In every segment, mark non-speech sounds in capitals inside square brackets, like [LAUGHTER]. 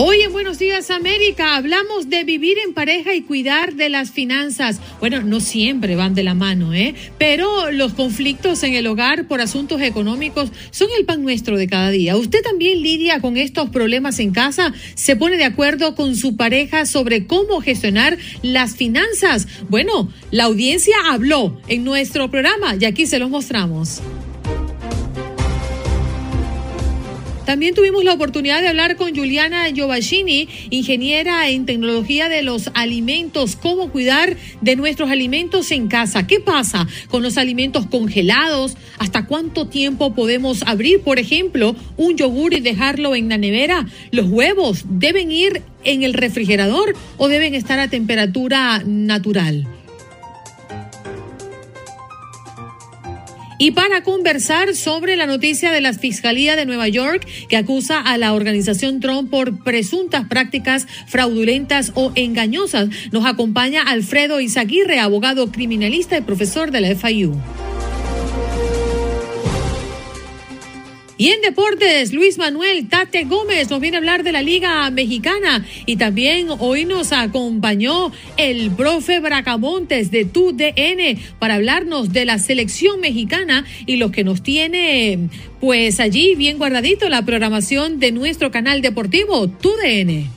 Hoy en Buenos Días América hablamos de vivir en pareja y cuidar de las finanzas. Bueno, no siempre van de la mano, ¿eh? Pero los conflictos en el hogar por asuntos económicos son el pan nuestro de cada día. ¿Usted también lidia con estos problemas en casa? ¿Se pone de acuerdo con su pareja sobre cómo gestionar las finanzas? Bueno, la audiencia habló en nuestro programa y aquí se los mostramos. También tuvimos la oportunidad de hablar con Juliana Giovacchini, ingeniera en tecnología de los alimentos, cómo cuidar de nuestros alimentos en casa. ¿Qué pasa con los alimentos congelados? ¿Hasta cuánto tiempo podemos abrir, por ejemplo, un yogur y dejarlo en la nevera? ¿Los huevos deben ir en el refrigerador o deben estar a temperatura natural? Y para conversar sobre la noticia de la Fiscalía de Nueva York que acusa a la organización Trump por presuntas prácticas fraudulentas o engañosas. Nos acompaña Alfredo Izaguirre, abogado criminalista y profesor de la FIU. Y en deportes, Luis Manuel Tate Gómez nos viene a hablar de la Liga Mexicana y también hoy nos acompañó el profe Bracamontes de TUDN para hablarnos de la selección mexicana y lo que nos tiene pues allí bien guardadito la programación de nuestro canal deportivo TUDN.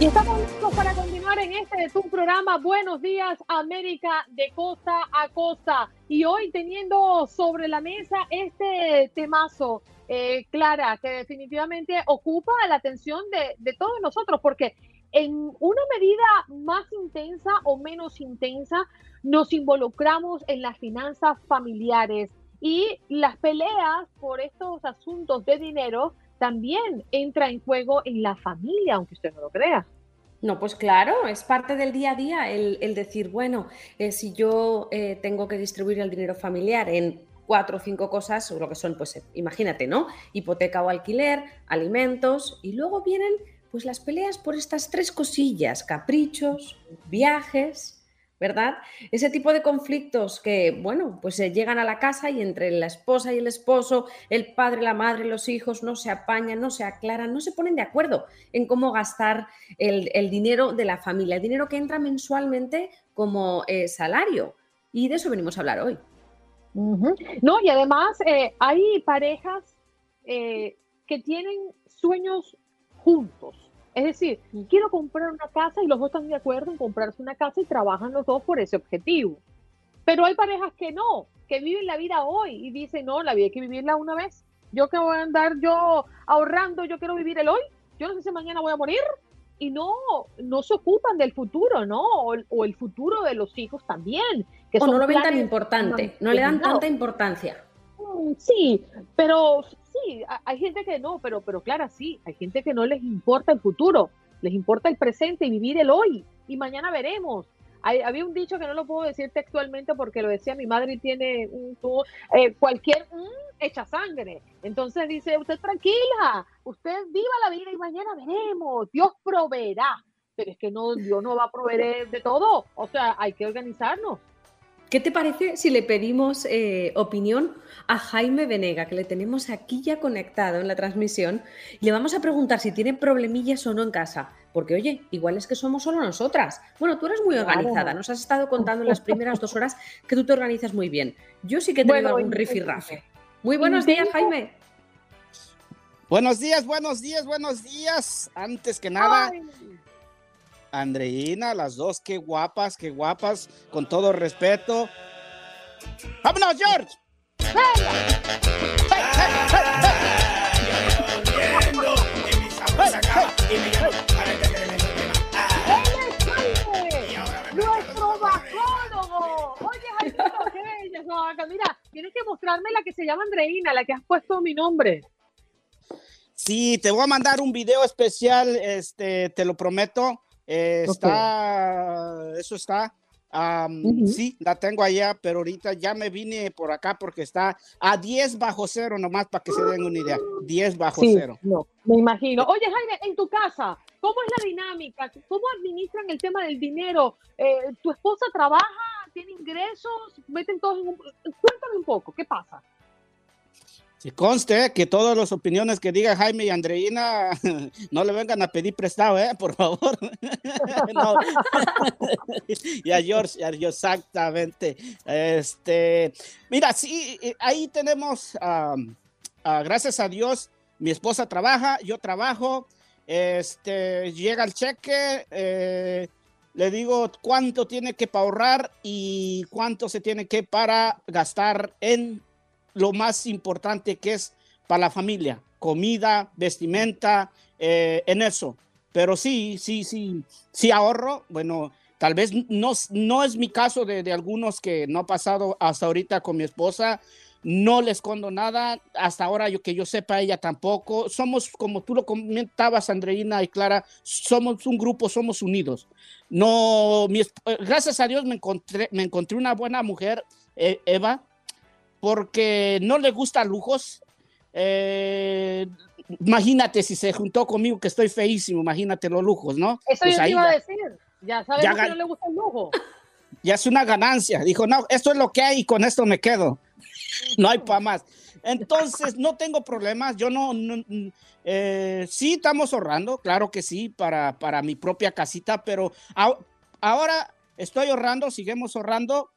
Y estamos listos para continuar en este de tu programa Buenos Días América de costa a costa. Y hoy teniendo sobre la mesa este temazo, eh, Clara, que definitivamente ocupa la atención de, de todos nosotros, porque en una medida más intensa o menos intensa, nos involucramos en las finanzas familiares y las peleas por estos asuntos de dinero también entra en juego en la familia, aunque usted no lo crea. No, pues claro, es parte del día a día el, decir, bueno, eh, si yo eh, tengo que distribuir el dinero familiar en cuatro o cinco cosas, lo que son, pues eh, imagínate, ¿no? Hipoteca o alquiler, alimentos, y luego vienen pues las peleas por estas tres cosillas, caprichos, viajes, ¿verdad? Ese tipo de conflictos que, bueno, pues se llegan a la casa y entre la esposa y el esposo, el padre, la madre, los hijos no se apañan, no se aclaran, no se ponen de acuerdo en cómo gastar el, dinero de la familia, el dinero que entra mensualmente como eh, salario. Y de eso venimos a hablar hoy. No, y además eh, hay parejas eh, que tienen sueños juntos es decir, quiero comprar una casa y los dos están de acuerdo en comprarse una casa y trabajan los dos por ese objetivo. Pero hay parejas que no, que viven la vida hoy y dicen, no, la vida hay que vivirla una vez. Yo que voy a andar yo ahorrando, yo quiero vivir el hoy. Yo no sé si mañana voy a morir. Y no, no se ocupan del futuro, ¿no? O, el futuro de los hijos también. Que o no lo ven tan importante, no le dan tanta importancia. Mm, sí, pero sí, hay gente que no, pero, pero claro, sí, hay gente que no les importa el futuro, les importa el presente y vivir el hoy. Y mañana veremos. había un dicho que no lo puedo decir textualmente porque lo decía mi madre y tiene un, eh, cualquier hecha sangre. Entonces dice, usted tranquila, usted viva la vida y mañana veremos, Dios proveerá. Pero es que no, Dios no va a proveer de todo, o sea, hay que organizarnos. ¿Qué te parece si le pedimos eh, opinión a Jaime Venega, que le tenemos aquí ya conectado en la transmisión, y le vamos a preguntar si tiene problemillas o no en casa? Porque, oye, igual es que somos solo nosotras. Bueno, tú eres muy organizada, nos has estado contando en las primeras dos horas que tú te organizas muy bien. Yo sí que he tenido algún rifirrafe. Muy buenos días, Jaime. Buenos días, buenos días, buenos días. Antes que nada, Andreina, las dos, qué guapas, qué guapas, con todo respeto. ¡Vámonos, George! nuestro vacólogo. Oye, Jaimito, qué bella esa vaca. Mira, tienes que mostrarme la que se llama Andreina, la que has puesto mi nombre. Sí, te voy a mandar un video especial, este, te lo prometo. Eh, Está, eso está. Sí, la tengo allá, pero ahorita ya me vine por acá porque está a 10 bajo cero, nomás para que se den una idea. 10 bajo Sí, cero. no, me imagino. Oye, Jaime, en tu casa, ¿cómo es la dinámica? ¿Cómo administran el tema del dinero? Eh, ¿Tu esposa trabaja? ¿Tiene ingresos? ¿Meten todos en un... Cuéntame un poco, ¿qué pasa? Si conste que todas las opiniones que diga Jaime y Andreina [LAUGHS] no le vengan a pedir prestado, ¿eh? Por favor. [LAUGHS] No. [LAUGHS] y a George, a George, exactamente. Este, mira, sí, eh, ahí tenemos, ah, gracias a Dios, mi esposa trabaja, yo trabajo, este, llega el cheque, eh, le digo cuánto tiene que para ahorrar y cuánto se tiene que para gastar en lo más importante que es para la familia, comida, vestimenta, eh, en eso. Pero sí, sí, sí, sí ahorro. Bueno, tal vez no, no es mi caso de, de algunos que no ha pasado hasta ahorita con mi esposa. No le escondo nada. Hasta ahora, yo que yo sepa, ella tampoco. Somos, como tú lo comentabas, Andreina y Clara, somos un grupo, somos unidos. No, gracias a Dios me encontré, me encontré una buena mujer, eh, Eva, porque no le gusta lujos. Eh, imagínate si se juntó conmigo que estoy feísimo, imagínate los lujos, ¿no? Eso Pues yo te ahí iba a ya- decir. Ya sabemos Ya que no le gusta el lujo. ya es una ganancia. Dijo, no, esto es lo que hay y con esto me quedo. No hay para más. Entonces, no tengo problemas. Yo no, no, eh, sí estamos ahorrando, claro que sí, para, para mi propia casita, pero a- ahora estoy ahorrando, seguimos ahorrando.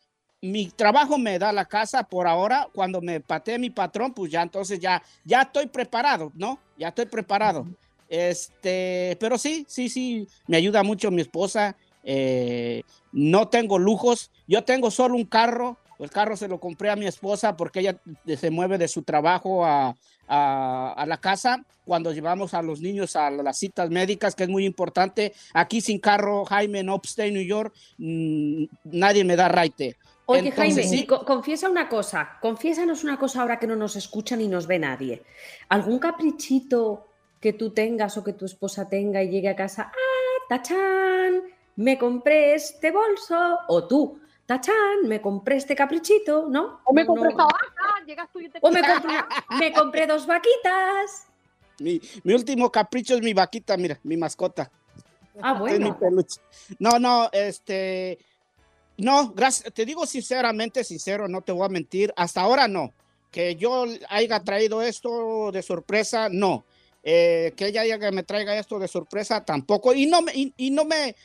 Mi trabajo me da la casa por ahora. Cuando me patee mi patrón, pues ya entonces ya, ya estoy preparado, ¿no? Ya estoy preparado. Este, pero sí, sí, sí, me ayuda mucho mi esposa. Eh, no tengo lujos. Yo tengo solo un carro. El carro se lo compré a mi esposa porque ella se mueve de su trabajo a, a- a la casa cuando llevamos a los niños a las citas médicas, que es muy importante. Aquí sin carro, Jaime, en Upstate, New York, mm, nadie me da raite. Oye, Entonces, Jaime, sí. y co- confiesa una cosa, confiésanos una cosa ahora que no nos escucha ni nos ve nadie. ¿Algún caprichito que tú tengas o que tu esposa tenga y llegue a casa, ah, tachán, me compré este bolso? O tú, tachán, me compré este caprichito, ¿no? O me compré no. esta vaca, llegas tú y te O me compré, [LAUGHS] me compré dos vaquitas. Mi, mi último capricho es mi vaquita, mira, mi mascota. Ah, Es mi bueno. peluche. No, no, este. No, gracias. Te digo sinceramente, sincero, no te voy a mentir. Hasta ahora no. Que yo haya traído esto de sorpresa, no. Eh, que ella haya me traiga esto de sorpresa, tampoco. Y no me, y, no me,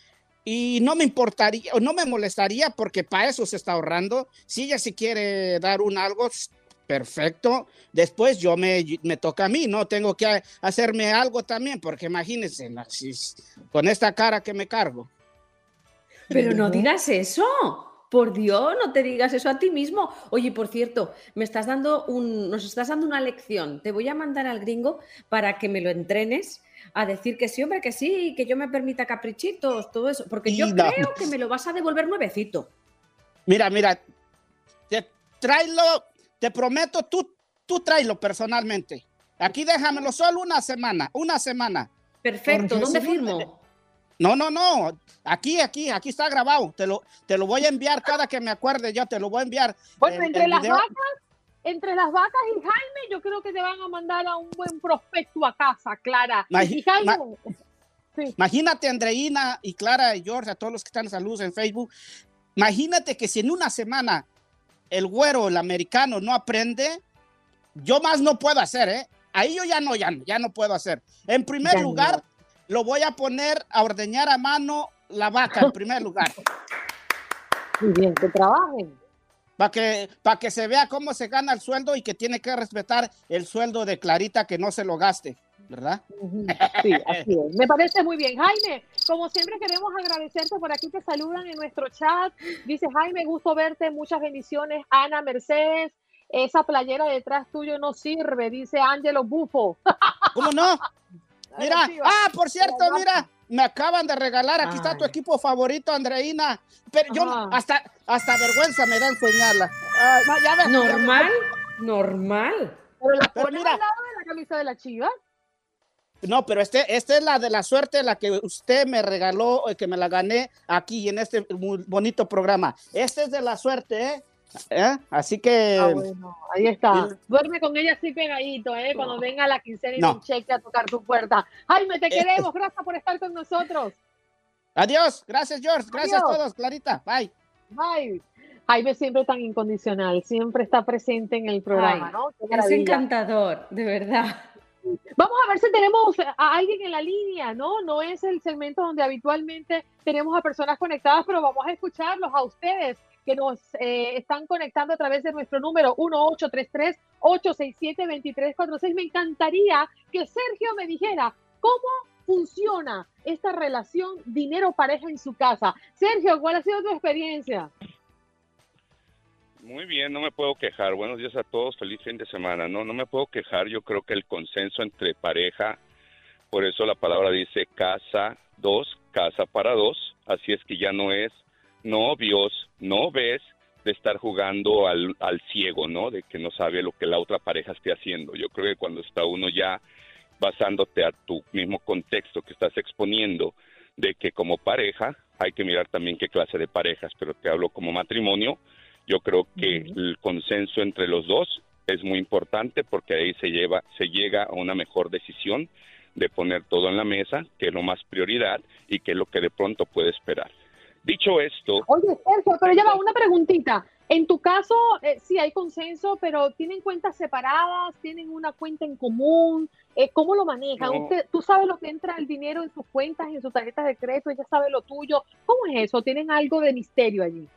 y no me importaría, no me molestaría, porque para eso se está ahorrando. Si ella si quiere dar un algo, perfecto. Después yo me, me toca a mí, ¿no? Tengo que hacerme algo también, porque imagínense, con esta cara que me cargo. Pero no digas eso. Por Dios, no te digas eso a ti mismo. Oye, por cierto, me estás dando un, nos estás dando una lección. Te voy a mandar al gringo para que me lo entrenes a decir que sí, hombre, que sí, que yo me permita caprichitos, todo eso. Porque yo no. creo que me lo vas a devolver nuevecito. Mira, mira, te, tráelo, te prometo, tú, tú tráelo personalmente. Aquí déjamelo solo una semana, una semana. Perfecto, ¿dónde firmo? No, no, no. Aquí, aquí, aquí está grabado. Te lo, te lo voy a enviar cada que me acuerde. Yo te lo voy a enviar. Bueno, El- entre el las video- vacas, entre las vacas y Jaime, yo creo que te van a mandar a un buen prospecto a casa, Clara. Y Jaime, sí. Imagínate, Andreina y Clara y George, a todos los que están en salud en Facebook. Imagínate que si en una semana el güero, el americano, no aprende, yo más no puedo hacer, ¿eh? Ahí yo ya no, ya, no- ya no puedo hacer. En primer Ya lugar, no. Lo voy a poner a ordeñar a mano la vaca, en primer lugar, [LAUGHS] Muy bien, que trabajen. para que, para que se vea cómo se gana el sueldo y que tiene que respetar el sueldo de Clarita, que no se lo gaste. ¿verdad? Sí, así es. Me parece muy bien. Jaime, como siempre queremos agradecerte por aquí te saludan en nuestro chat. Dice Jaime, gusto verte, muchas bendiciones. Ana Mercedes, esa playera detrás tuyo no sirve, dice Ángelo Bufo. ¿Cómo no? Mira, ah, por cierto, mira, me acaban de regalar, aquí está tu equipo favorito, Andreina. Pero yo hasta, hasta vergüenza me da enseñarla. normal, normal. Pero mira, al lado de la camisa de la chiva. No, pero este, esta es la de la suerte, la que usted me regaló, eh, que me la gané aquí en este bonito programa. Este es de la suerte, ¿eh? ¿Eh? Así que. Ah, bueno, ahí está. Duerme con ella así pegadito, ¿eh? Cuando venga la quincena y un cheque a tocar tu puerta. Jaime, te eh, queremos. Gracias por estar con nosotros. Adiós. Gracias, George. Gracias a todos, Clarita. Bye. Bye. Jaime siempre tan incondicional, siempre está presente en el programa, ¿no? Es encantador, de verdad. Vamos a ver si tenemos a alguien en la línea, ¿no? No es el segmento donde habitualmente tenemos a personas conectadas, pero vamos a escucharlos a ustedes que nos eh, están conectando a través de nuestro número 1833-867-2346. Me encantaría que Sergio me dijera cómo funciona esta relación dinero-pareja en su casa. Sergio, ¿cuál ha sido tu experiencia? Muy bien, no me puedo quejar. Buenos días a todos, feliz fin de semana. No, no me puedo quejar. Yo creo que el consenso entre pareja, por eso la palabra dice casa dos, casa para dos. Así es que ya no es novios, no ves de estar jugando al, al ciego, ¿no? De que no sabe lo que la otra pareja esté haciendo. Yo creo que cuando está uno ya basándote a tu mismo contexto que estás exponiendo, de que como pareja hay que mirar también qué clase de parejas, pero te hablo como matrimonio, yo creo que el consenso entre los dos es muy importante porque ahí se lleva se llega a una mejor decisión de poner todo en la mesa, que es lo más prioridad y que es lo que de pronto puede esperar. Dicho esto. Oye, Sergio, pero ya va una preguntita. En tu caso, eh, sí hay consenso, pero ¿tienen cuentas separadas? ¿Tienen una cuenta en común? Eh, ¿Cómo lo manejan? Usted, ¿Tú sabes lo que entra el dinero en sus cuentas, en sus tarjetas de crédito? ¿Ella sabe lo tuyo? ¿Cómo es eso? ¿Tienen algo de misterio allí?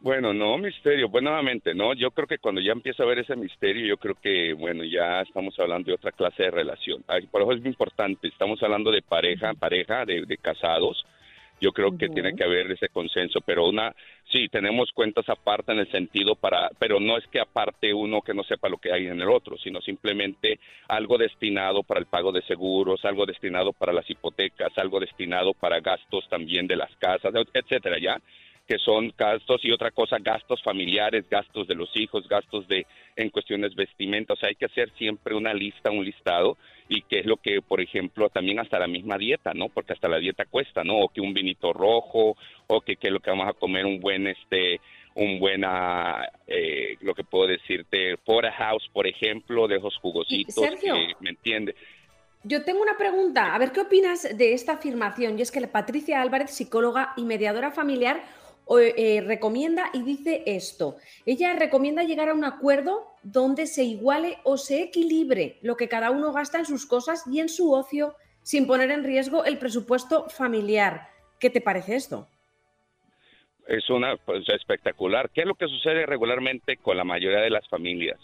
Bueno, no misterio, pues nuevamente, no, yo creo que cuando ya empieza a ver ese misterio, yo creo que, bueno, ya estamos hablando de otra clase de relación. Por eso es muy importante, estamos hablando de pareja, pareja, de, de casados, yo creo que tiene que haber ese consenso, pero una, sí, tenemos cuentas aparte en el sentido para, pero no es que aparte uno que no sepa lo que hay en el otro, sino simplemente algo destinado para el pago de seguros, algo destinado para las hipotecas, algo destinado para gastos también de las casas, etcétera, ya que son gastos y otra cosa, gastos familiares, gastos de los hijos, gastos de en cuestiones vestimentas. O sea, hay que hacer siempre una lista, un listado y que es lo que, por ejemplo, también hasta la misma dieta, ¿no? Porque hasta la dieta cuesta, ¿no? O que un vinito rojo, o que, que lo que vamos a comer un buen, este, un buena, eh, lo que puedo decirte, house, por ejemplo, de esos jugositos, Sergio, ¿me entiende? Yo tengo una pregunta, a ver qué opinas de esta afirmación, y es que la Patricia Álvarez, psicóloga y mediadora familiar, eh, recomienda y dice esto. Ella recomienda llegar a un acuerdo donde se iguale o se equilibre lo que cada uno gasta en sus cosas y en su ocio sin poner en riesgo el presupuesto familiar. ¿Qué te parece esto? Es una pues, espectacular. ¿Qué es lo que sucede regularmente con la mayoría de las familias?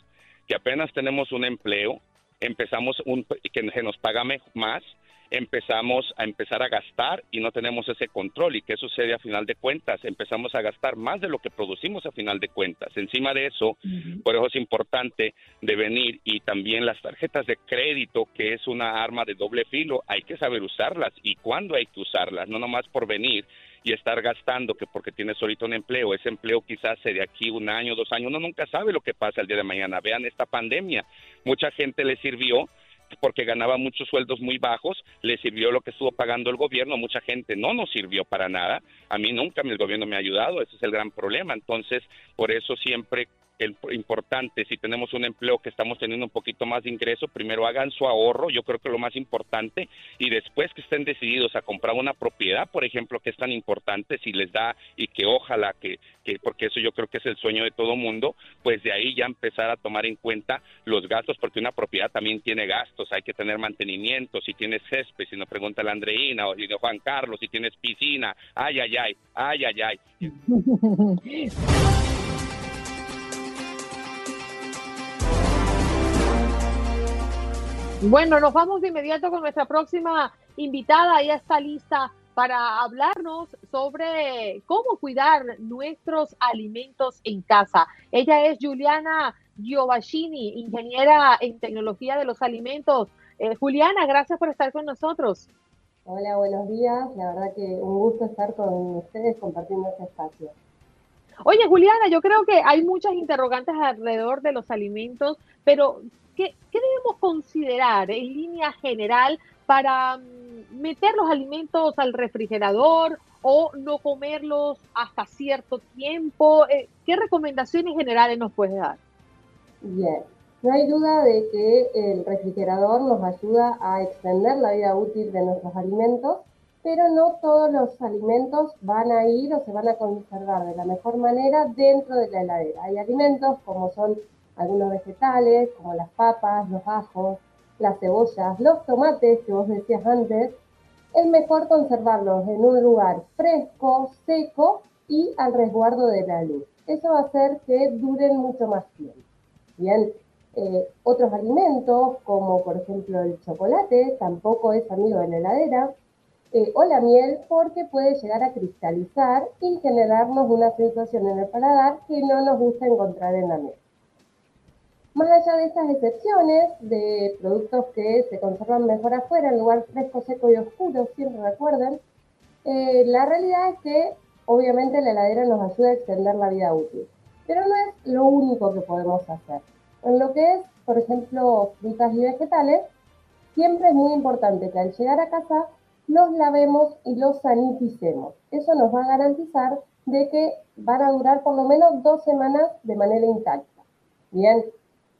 Que apenas tenemos un empleo, empezamos un que se nos paga más empezamos a empezar a gastar y no tenemos ese control. ¿Y qué sucede a final de cuentas? Empezamos a gastar más de lo que producimos a final de cuentas. Encima de eso, por eso es importante de venir y también las tarjetas de crédito, que es una arma de doble filo, hay que saber usarlas y cuándo hay que usarlas, no nomás por venir y estar gastando que porque tienes ahorita un empleo, ese empleo quizás sea de aquí un año, dos años, uno nunca sabe lo que pasa el día de mañana. Vean esta pandemia, mucha gente le sirvió porque ganaba muchos sueldos muy bajos, le sirvió lo que estuvo pagando el gobierno, mucha gente no nos sirvió para nada, a mí nunca el gobierno me ha ayudado, ese es el gran problema, entonces por eso siempre importante, si tenemos un empleo que estamos teniendo un poquito más de ingreso, primero hagan su ahorro, yo creo que lo más importante, y después que estén decididos a comprar una propiedad, por ejemplo, que es tan importante, si les da y que ojalá que, que porque eso yo creo que es el sueño de todo mundo, pues de ahí ya empezar a tomar en cuenta los gastos, porque una propiedad también tiene gastos, hay que tener mantenimiento, si tienes césped, si no pregunta la Andreina o si Juan Carlos, si tienes piscina, ay, ay, ay, ay, ay, ay. [LAUGHS] Bueno, nos vamos de inmediato con nuestra próxima invitada. Ella está lista para hablarnos sobre cómo cuidar nuestros alimentos en casa. Ella es Juliana Giovacchini, ingeniera en tecnología de los alimentos. Eh, Juliana, gracias por estar con nosotros. Hola, buenos días. La verdad que un gusto estar con ustedes compartiendo este espacio. Oye, Juliana, yo creo que hay muchas interrogantes alrededor de los alimentos, pero ¿qué, qué debemos considerar en línea general para mm, meter los alimentos al refrigerador o no comerlos hasta cierto tiempo? Eh, ¿Qué recomendaciones generales nos puedes dar? Bien, no hay duda de que el refrigerador nos ayuda a extender la vida útil de nuestros alimentos, pero no todos los alimentos van a ir o se van a conservar de la mejor manera dentro de la heladera. Hay alimentos como son algunos vegetales, como las papas, los ajos, las cebollas, los tomates que vos decías antes, es mejor conservarlos en un lugar fresco, seco y al resguardo de la luz. Eso va a hacer que duren mucho más tiempo. Bien, eh, otros alimentos, como por ejemplo el chocolate, tampoco es amigo de la heladera, eh, o la miel, porque puede llegar a cristalizar y generarnos una sensación en el paladar que no nos gusta encontrar en la miel. Más allá de estas excepciones de productos que se conservan mejor afuera, en lugar fresco, seco y oscuro, siempre recuerden, eh, la realidad es que obviamente la heladera nos ayuda a extender la vida útil, pero no es lo único que podemos hacer. En lo que es, por ejemplo, frutas y vegetales, siempre es muy importante que al llegar a casa los lavemos y los saniticemos. Eso nos va a garantizar de que van a durar por lo menos dos semanas de manera intacta. Bien,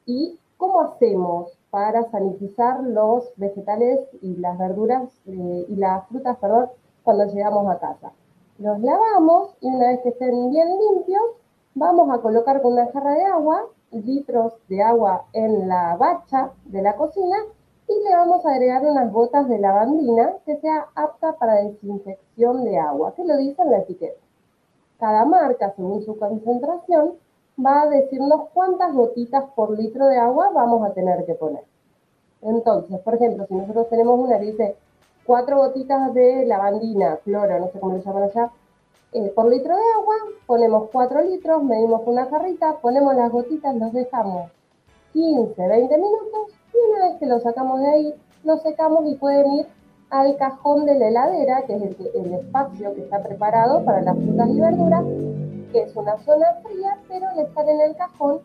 ¿y cómo hacemos para sanitizar los vegetales y las verduras eh, y las frutas, cuando llegamos a casa? Los lavamos y una vez que estén bien limpios, vamos a colocar con una jarra de agua litros de agua en la bacha de la cocina y le vamos a agregar unas gotas de lavandina que sea apta para desinfección de agua, que lo dice en la etiqueta. Cada marca, según su concentración, va a decirnos cuántas gotitas por litro de agua vamos a tener que poner. Entonces, por ejemplo, si nosotros tenemos una que dice cuatro gotitas de lavandina, cloro, no sé cómo lo llaman allá, eh, por litro de agua, ponemos 4 litros, medimos una jarrita, ponemos las gotitas, los dejamos 15, 20 minutos y una vez que lo sacamos de ahí, lo secamos y pueden ir al cajón de la heladera, que es el, el espacio que está preparado para las frutas y verduras, que es una zona fría, pero al estar en el cajón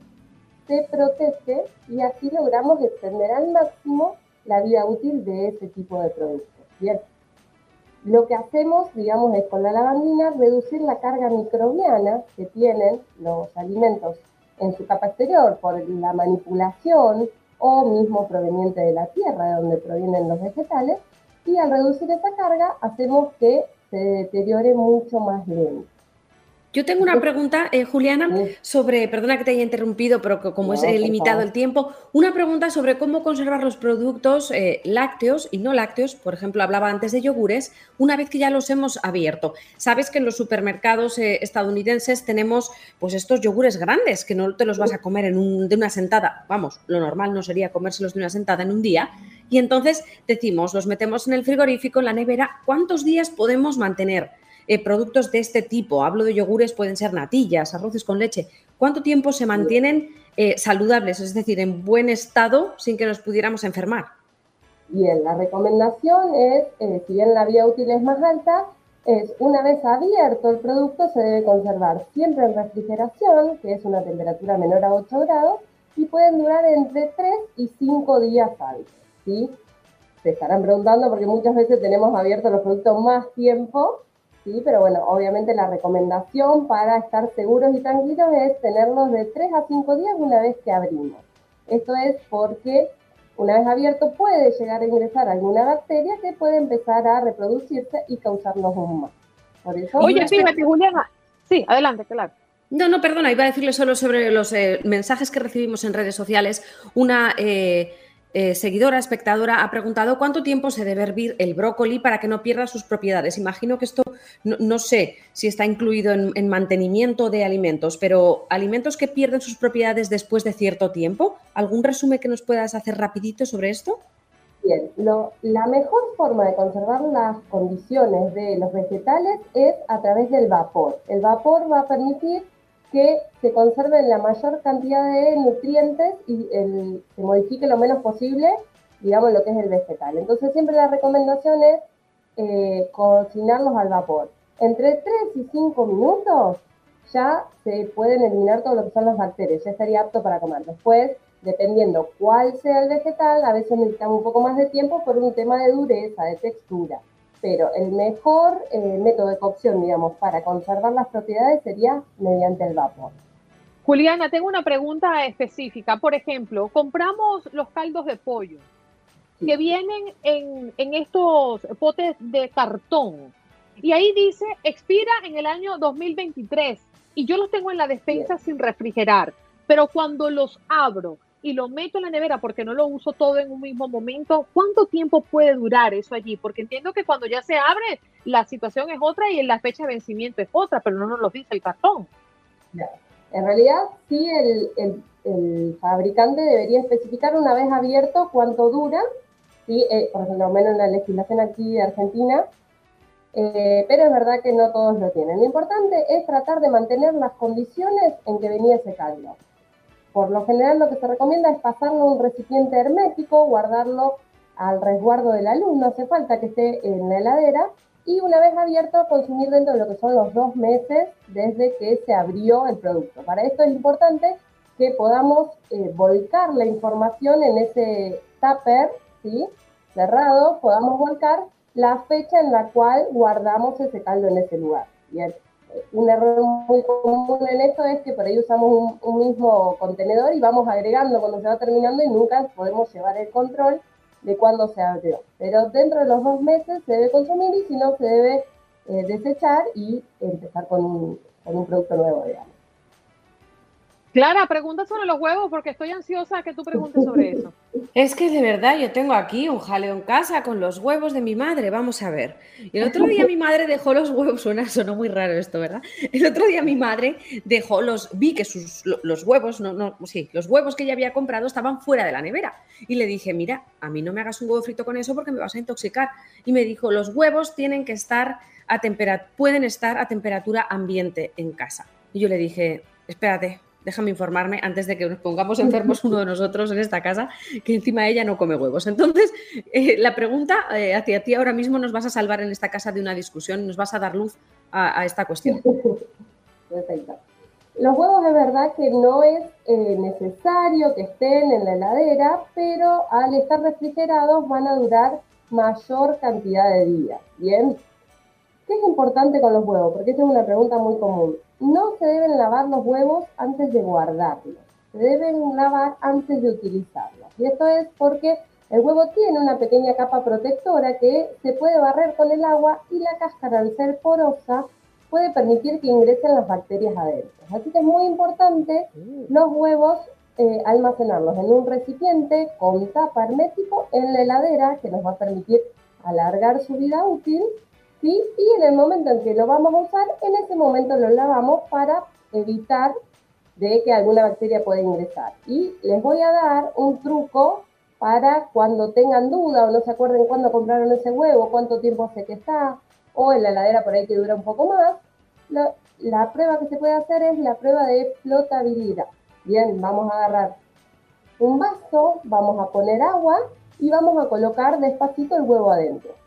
se protege y así logramos extender al máximo la vida útil de ese tipo de productos. Bien. Lo que hacemos, digamos, es con la lavandina reducir la carga microbiana que tienen los alimentos en su capa exterior por la manipulación o mismo proveniente de la tierra, de donde provienen los vegetales, y al reducir esa carga hacemos que se deteriore mucho más lento. Yo tengo una pregunta, eh, Juliana, sobre, perdona que te haya interrumpido, pero como es limitado el tiempo, una pregunta sobre cómo conservar los productos eh, lácteos y no lácteos, por ejemplo, hablaba antes de yogures, una vez que ya los hemos abierto. Sabes que en los supermercados eh, estadounidenses tenemos pues estos yogures grandes, que no te los vas a comer en un, de una sentada, vamos, lo normal no sería comérselos de una sentada en un día, y entonces decimos, los metemos en el frigorífico, en la nevera, ¿cuántos días podemos mantener? Eh, productos de este tipo, hablo de yogures, pueden ser natillas, arroces con leche, ¿cuánto tiempo se mantienen eh, saludables, es decir, en buen estado sin que nos pudiéramos enfermar? Bien, la recomendación es, eh, si bien la vía útil es más alta, es una vez abierto el producto se debe conservar siempre en refrigeración, que es una temperatura menor a 8 grados, y pueden durar entre 3 y 5 días hábiles. ¿sí? Se estarán preguntando porque muchas veces tenemos abiertos los productos más tiempo ¿sí? Pero bueno, obviamente la recomendación para estar seguros y tranquilos es tenerlos de 3 a 5 días una vez que abrimos. Esto es porque una vez abierto puede llegar a ingresar alguna bacteria que puede empezar a reproducirse y causarnos un mal. Por eso, Oye, fíjate, Juliana. Sí, adelante, claro. No, no, perdona, iba a decirle solo sobre los eh, mensajes que recibimos en redes sociales. Una eh, eh, seguidora, espectadora, ha preguntado cuánto tiempo se debe hervir el brócoli para que no pierda sus propiedades. Imagino que esto no, sé si está incluido en, mantenimiento de alimentos, pero alimentos que pierden sus propiedades después de cierto tiempo. ¿Algún resumen que nos puedas hacer rapidito sobre esto? Bien, la mejor forma de conservar las condiciones de los vegetales es a través del vapor. El vapor va a permitir que se conserven la mayor cantidad de nutrientes y se modifique lo menos posible, digamos, lo que es el vegetal. Entonces siempre la recomendación es eh, cocinarlos al vapor. Entre 3 y 5 minutos ya se pueden eliminar todo lo que son las bacterias, ya estaría apto para comer. Después, dependiendo cuál sea el vegetal, a veces necesitamos un poco más de tiempo por un tema de dureza, de textura. Pero el mejor eh, método de cocción, digamos, para conservar las propiedades sería mediante el vapor. Juliana, tengo una pregunta específica. Por ejemplo, compramos los caldos de pollo que vienen en, en estos potes de cartón y ahí dice expira en el año 2023 y yo los tengo en la despensa sin refrigerar, pero cuando los abro y lo meto en la nevera porque no lo uso todo en un mismo momento, ¿cuánto tiempo puede durar eso allí? Porque entiendo que cuando ya se abre, la situación es otra y la fecha de vencimiento es otra, pero no nos lo dice el cartón. En realidad, sí, el, fabricante debería especificar una vez abierto cuánto dura. Eh, por ejemplo, menos en la legislación aquí de Argentina, eh, pero es verdad que no todos lo tienen. Lo importante es tratar de mantener las condiciones en que venía ese caldo. Por lo general lo que se recomienda es pasarlo a un recipiente hermético, guardarlo al resguardo de la luz, no hace falta que esté en la heladera, y una vez abierto consumir dentro de lo que son los dos meses desde que se abrió el producto. Para esto es importante que podamos eh, volcar la información en ese tupper, ¿sí? cerrado, podamos volcar la fecha en la cual guardamos ese caldo en ese lugar. Un error muy común en esto es que por ahí usamos un, mismo contenedor y vamos agregando cuando se va terminando y nunca podemos llevar el control de cuándo se abrió. Pero dentro de los dos meses se debe consumir y si no se debe eh, desechar y empezar con un, con un producto nuevo, digamos. Clara, pregunta sobre los huevos porque estoy ansiosa que tú preguntes sobre eso. Es que de verdad yo tengo aquí un jaleo en casa con los huevos de mi madre, vamos a ver. Y el otro día mi madre dejó los huevos, suena, sonó muy raro esto, ¿verdad? El otro día mi madre dejó los, vi que sus, los huevos, no, no, sí, los huevos que ella había comprado estaban fuera de la nevera. Y le dije, mira, a mí no me hagas un huevo frito con eso porque me vas a intoxicar. Y me dijo, los huevos tienen que estar a temperatura, pueden estar a temperatura ambiente en casa. Y yo le dije, espérate, déjame informarme antes de que nos pongamos enfermos uno de nosotros en esta casa, que encima ella no come huevos. Entonces, eh, la pregunta eh, hacia ti ahora mismo nos vas a salvar en esta casa de una discusión, nos vas a dar luz a, esta cuestión. Perfecto. Los huevos es verdad que no es eh, necesario que estén en la heladera, pero al estar refrigerados van a durar mayor cantidad de días. Bien, ¿qué es importante con los huevos? Porque esta es una pregunta muy común no se deben lavar los huevos antes de guardarlos, se deben lavar antes de utilizarlos. Y esto es porque el huevo tiene una pequeña capa protectora que se puede barrer con el agua y la cáscara al ser porosa puede permitir que ingresen las bacterias adentro. Así que es muy importante mm. los huevos eh, almacenarlos en un recipiente con tapa hermético en la heladera que nos va a permitir alargar su vida útil ¿sí? Y en el momento en que lo vamos a usar, en ese momento lo lavamos para evitar de que alguna bacteria pueda ingresar. Y les voy a dar un truco para cuando tengan duda o no se acuerden cuándo compraron ese huevo, cuánto tiempo hace que está, o en la heladera por ahí que dura un poco más. La, la prueba que se puede hacer es la prueba de flotabilidad. Bien, vamos a agarrar un vaso, vamos a poner agua y vamos a colocar despacito el huevo adentro.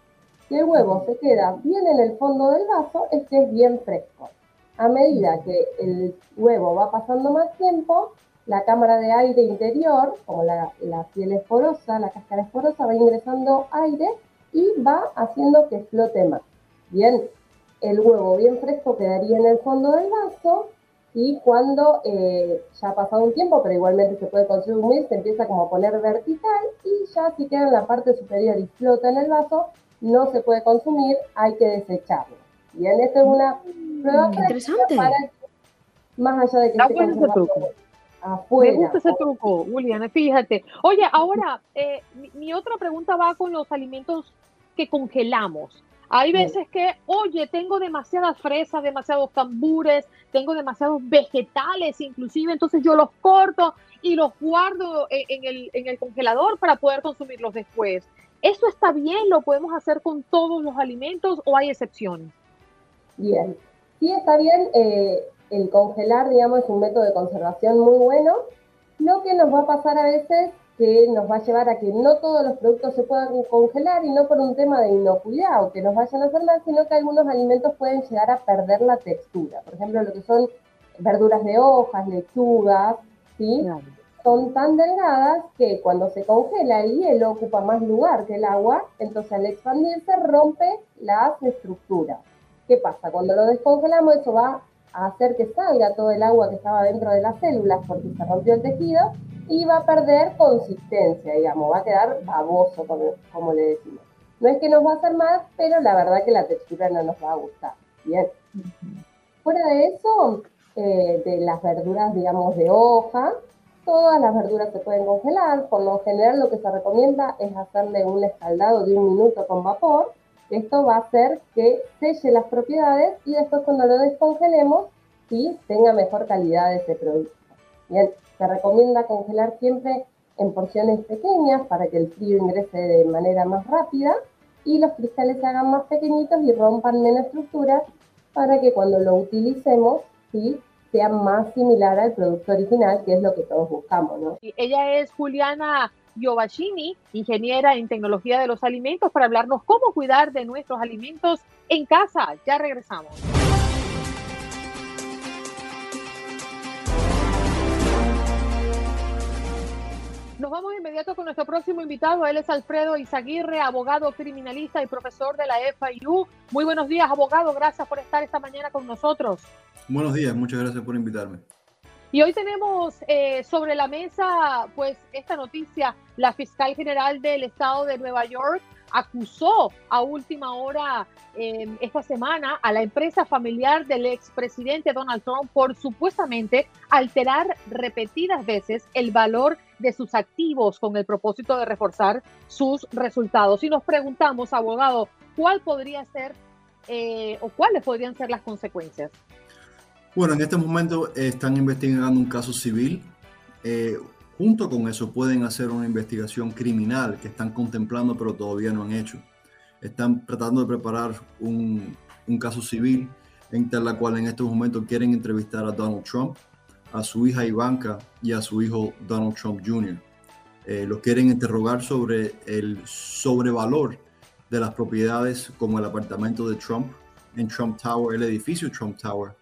El huevo se queda bien en el fondo del vaso, es que es bien fresco. A medida que el huevo va pasando más tiempo, la cámara de aire interior, como la, piel esporosa, la cáscara esporosa, va ingresando aire y va haciendo que flote más. Bien, el huevo bien fresco quedaría en el fondo del vaso y cuando eh, ya ha pasado un tiempo, pero igualmente se puede consumir, se empieza como a poner vertical y ya si queda en la parte superior y flota en el vaso, no se puede consumir, hay que desecharlo. Bien, esto es una prueba interesante. Para, más allá de que ah, ese truco. Me gusta ese truco, William, fíjate. Oye, ahora, eh, mi, otra pregunta va con los alimentos que congelamos. Hay veces que, oye, tengo demasiadas fresas, demasiados tambures, tengo demasiados vegetales inclusive, entonces yo los corto y los guardo en, el, en el congelador para poder consumirlos después. ¿Eso está bien? ¿Lo podemos hacer con todos los alimentos o hay excepciones? Bien, sí está bien. Eh, el congelar, digamos, es un método de conservación muy bueno. Lo que nos va a pasar a veces que nos va a llevar a que no todos los productos se puedan congelar y no por un tema de inocuidad o que nos vayan a hacer mal, sino que algunos alimentos pueden llegar a perder la textura. Por ejemplo, lo que son verduras de hojas, lechugas, ¿sí? Son tan delgadas que cuando se congela el hielo ocupa más lugar que el agua, entonces al expandirse rompe las estructuras. ¿Qué pasa? Cuando lo descongelamos eso va a hacer que salga todo el agua que estaba dentro de las células porque se rompió el tejido y va a perder consistencia, digamos, va a quedar baboso, como, le decimos. No es que nos va a hacer más, pero la verdad que la textura no nos va a gustar. Bien. Fuera de eso, eh, de las verduras, digamos, de hoja, todas las verduras se pueden congelar. Por lo general, lo que se recomienda es hacerle un escaldado de un minuto con vapor. Esto va a hacer que selle las propiedades y después cuando lo descongelemos, sí, tenga mejor calidad ese producto. Bien, se recomienda congelar siempre en porciones pequeñas para que el frío ingrese de manera más rápida y los cristales se hagan más pequeñitos y rompan menos estructuras para que cuando lo utilicemos ¿sí? Sea más similar al producto original, que es lo que todos buscamos. ¿no? Ella es Juliana Giovacchini, ingeniera en tecnología de los alimentos, para hablarnos cómo cuidar de nuestros alimentos en casa. Ya regresamos. Nos vamos de inmediato con nuestro próximo invitado. Él es Alfredo Izaguirre, abogado criminalista y profesor de la FIU. Muy buenos días, abogado. Gracias por estar esta mañana con nosotros. Buenos días, muchas gracias por invitarme. Y hoy tenemos eh, sobre la mesa, pues, esta noticia. La fiscal general del estado de Nueva York acusó a última hora em, esta semana a la empresa familiar del expresidente Donald Trump por supuestamente alterar repetidas veces el valor de sus activos con el propósito de reforzar sus resultados. Y nos preguntamos, abogado, ¿cuál podría ser eh, o cuáles podrían ser las consecuencias? Bueno, en este momento están investigando un caso civil. Eh, Junto con eso pueden hacer una investigación criminal que están contemplando pero todavía no han hecho. Están tratando de preparar un, caso civil en la cual en estos momentos quieren entrevistar a Donald Trump, a su hija Ivanka y a su hijo Donald Trump Jr. Eh, los quieren interrogar sobre el sobrevalor de las propiedades como el apartamento de Trump en Trump Tower, el edificio Trump Tower,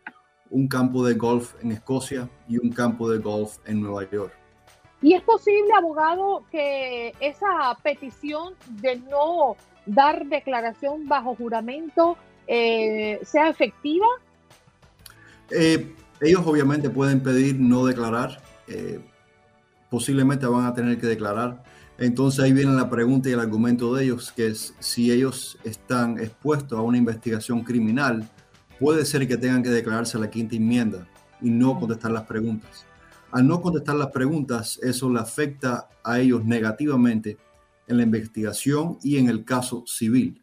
un campo de golf en Escocia y un campo de golf en Nueva York. ¿Y es posible, abogado, que esa petición de no dar declaración bajo juramento eh, sea efectiva? Eh, ellos obviamente pueden pedir no declarar, eh, posiblemente van a tener que declarar. Entonces ahí viene la pregunta y el argumento de ellos, que es si ellos están expuestos a una investigación criminal, puede ser que tengan que declararse a la quinta enmienda y no contestar las preguntas al no contestar las preguntas, eso le afecta a ellos negativamente en la investigación y en el caso civil.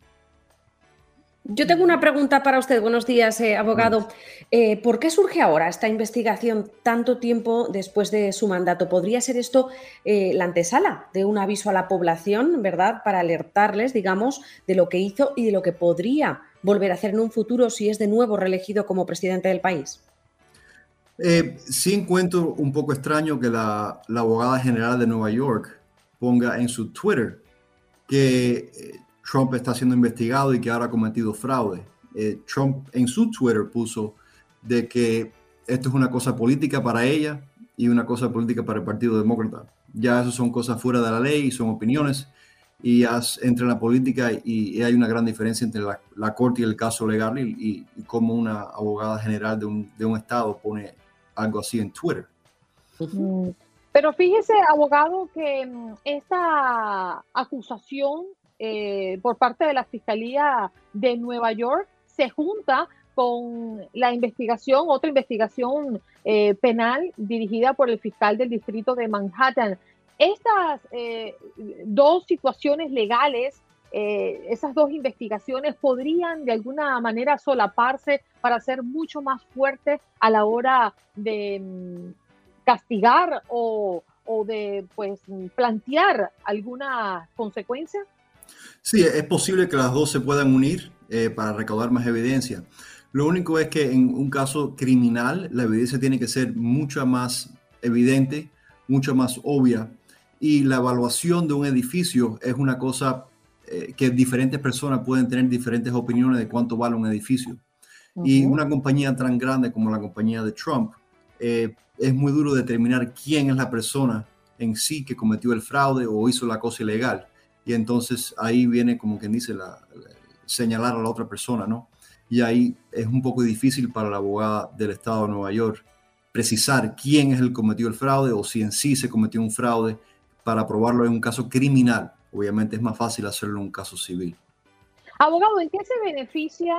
Yo tengo una pregunta para usted. Buenos días, eh, abogado. Eh, ¿Por qué surge ahora esta investigación tanto tiempo después de su mandato? ¿Podría ser esto eh, la antesala de un aviso a la población, verdad, para alertarles, digamos, de lo que hizo y de lo que podría volver a hacer en un futuro si es de nuevo reelegido como presidente del país? Sí encuentro un poco extraño que la, abogada general de Nueva York ponga en su Twitter que Trump está siendo investigado y que ahora ha cometido fraude. Eh, Trump en su Twitter puso de que esto es una cosa política para ella y una cosa política para el Partido Demócrata. Ya eso son cosas fuera de la ley y son opiniones y entre la política y, hay una gran diferencia entre la, corte y el caso legal y, y, cómo una abogada general de un, de un estado pone algo así en Twitter. Pero fíjese, abogado, que mm, esta acusación eh, por parte de la Fiscalía de Nueva York se junta con la investigación, otra investigación eh, penal dirigida por el fiscal del distrito de Manhattan. Estas eh, dos situaciones legales esas dos investigaciones podrían de alguna manera solaparse para ser mucho más fuertes a la hora de mm, castigar o, de pues plantear alguna consecuencia? Sí, es posible que las dos se puedan unir eh, para recaudar más evidencia. Lo único es que en un caso criminal la evidencia tiene que ser mucho más evidente, mucho más obvia y la evaluación de un edificio es una cosa eh, que diferentes personas pueden tener diferentes opiniones de cuánto vale un edificio. Y una compañía tan grande como la compañía de Trump, eh, es muy duro determinar quién es la persona en sí que cometió el fraude o hizo la cosa ilegal. Y entonces ahí viene, como quien dice, la, señalar a la otra persona, ¿no? Y ahí es un poco difícil para la abogada del Estado de Nueva York precisar quién es el que cometió el fraude o si en sí se cometió un fraude para probarlo en un caso criminal. Obviamente es más fácil hacerlo en un caso civil. Abogado, ¿en qué se beneficia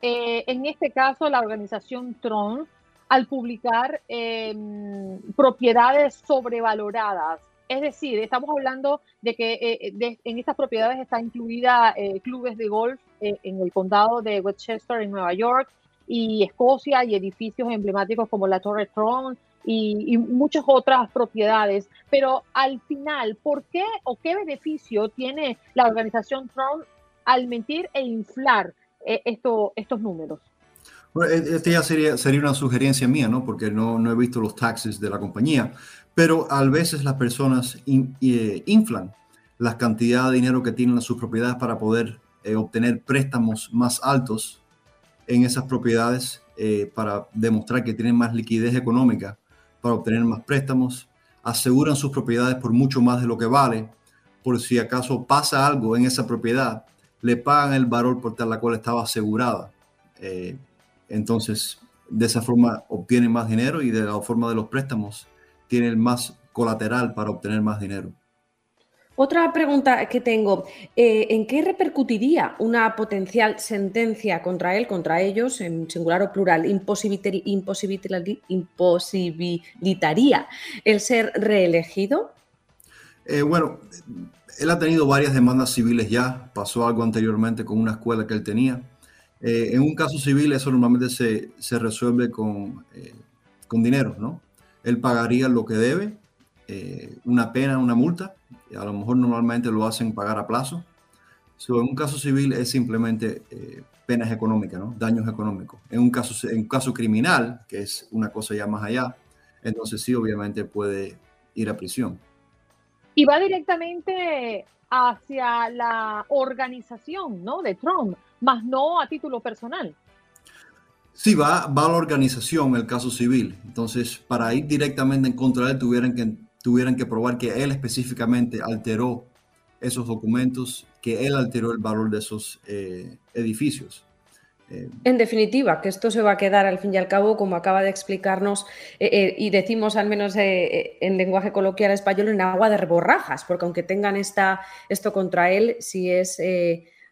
eh, en este caso la organización Tron al publicar em, propiedades sobrevaloradas? Es decir, estamos hablando de que eh, en estas propiedades está incluida eh, clubes de golf en el condado de Westchester, en Nueva York, y Escocia, y edificios emblemáticos como la Torre Tron, y, muchas otras propiedades. Pero al final, ¿por qué o qué beneficio tiene la organización Trump al mentir e inflar eh, estos números? E, este ya sería, sería una sugerencia mía, ¿no? Porque no, no he visto los taxes de la compañía, pero a veces las personas eh, inflan la cantidad de dinero que tienen en sus propiedades para poder eh, obtener préstamos más altos en esas propiedades para demostrar que tienen más liquidez económica para obtener más préstamos, aseguran sus propiedades por mucho más de lo que vale, por si acaso pasa algo en esa propiedad, le pagan el valor por tal la cual estaba asegurada. Eh, entonces, de esa forma obtienen más dinero y de la forma de los préstamos tienen más colateral para obtener más dinero. Otra pregunta que tengo, eh, ¿en qué repercutiría una potencial sentencia contra él, contra ellos, en singular o plural? ¿Imposibilitaría el ser reelegido? Eh, bueno, él ha tenido varias demandas civiles ya, pasó algo anteriormente con una escuela que él tenía. Eh, en un caso civil eso normalmente se, se resuelve con, con dinero, ¿no? Él pagaría lo que debe, una pena, una multa, a lo mejor normalmente lo hacen pagar a plazo. en un caso civil es simplemente eh, penas económicas, ¿no? daños económicos. En un, caso, en un caso criminal, que es una cosa ya más allá, entonces sí, obviamente puede ir a prisión. Y va directamente hacia la organización ¿no? de Trump, más no a título personal. Sí, va, va a la organización el caso civil. Entonces, para ir directamente en contra de él, tuvieran que tuvieran que probar que él específicamente alteró esos documentos, que él alteró el valor de esos eh, edificios. Eh, en definitiva, que esto se va a quedar al fin y al cabo, como acaba de explicarnos, eh, y decimos al menos en lenguaje coloquial español, en agua de reborrajas, porque aunque tengan esta, esto contra él, si es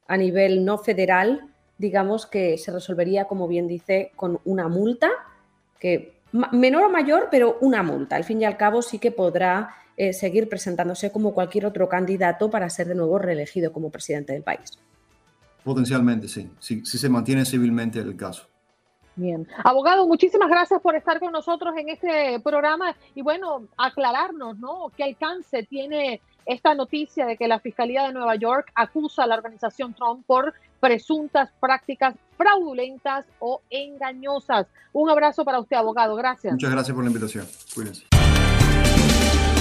a nivel no federal, digamos que se resolvería, como bien dice, con una multa que menor o mayor, pero una multa. Al fin y al cabo sí que podrá eh, seguir presentándose como cualquier otro candidato para ser de nuevo reelegido como presidente del país. Potencialmente, sí, si, se mantiene civilmente el caso. Bien. Abogado, muchísimas gracias por estar con nosotros en este programa y bueno, aclararnos, ¿no? ¿Qué alcance tiene esta noticia de que la Fiscalía de Nueva York acusa a la organización Trump por presuntas prácticas fraudulentas o engañosas. Un abrazo para usted, abogado. Gracias. Muchas gracias por la invitación. Cuídense.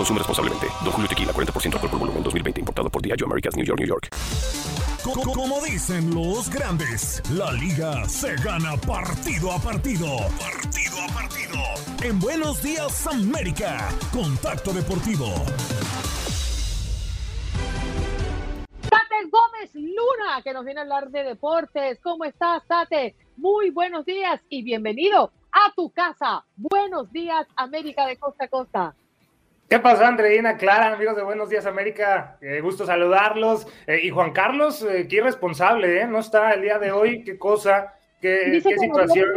Consume responsablemente. Don Julio Tequila, 40% alcohol por volumen, 2020. Importado por Diageo Americas, New York, New York. Como dicen los grandes, la liga se gana partido a partido. Partido a partido. En Buenos Días, América. Contacto Deportivo. Tapia, que nos viene a hablar de deportes. ¿Cómo estás, Tate? Muy buenos días y bienvenido a tu casa. Buenos días, América de Costa a Costa. ¿Qué pasó, Andreina Clara, amigos de Buenos Días América? Eh, gusto saludarlos. Eh, y Juan Carlos, eh, qué irresponsable, ¿eh? No está el día de hoy, qué cosa, qué, qué situación.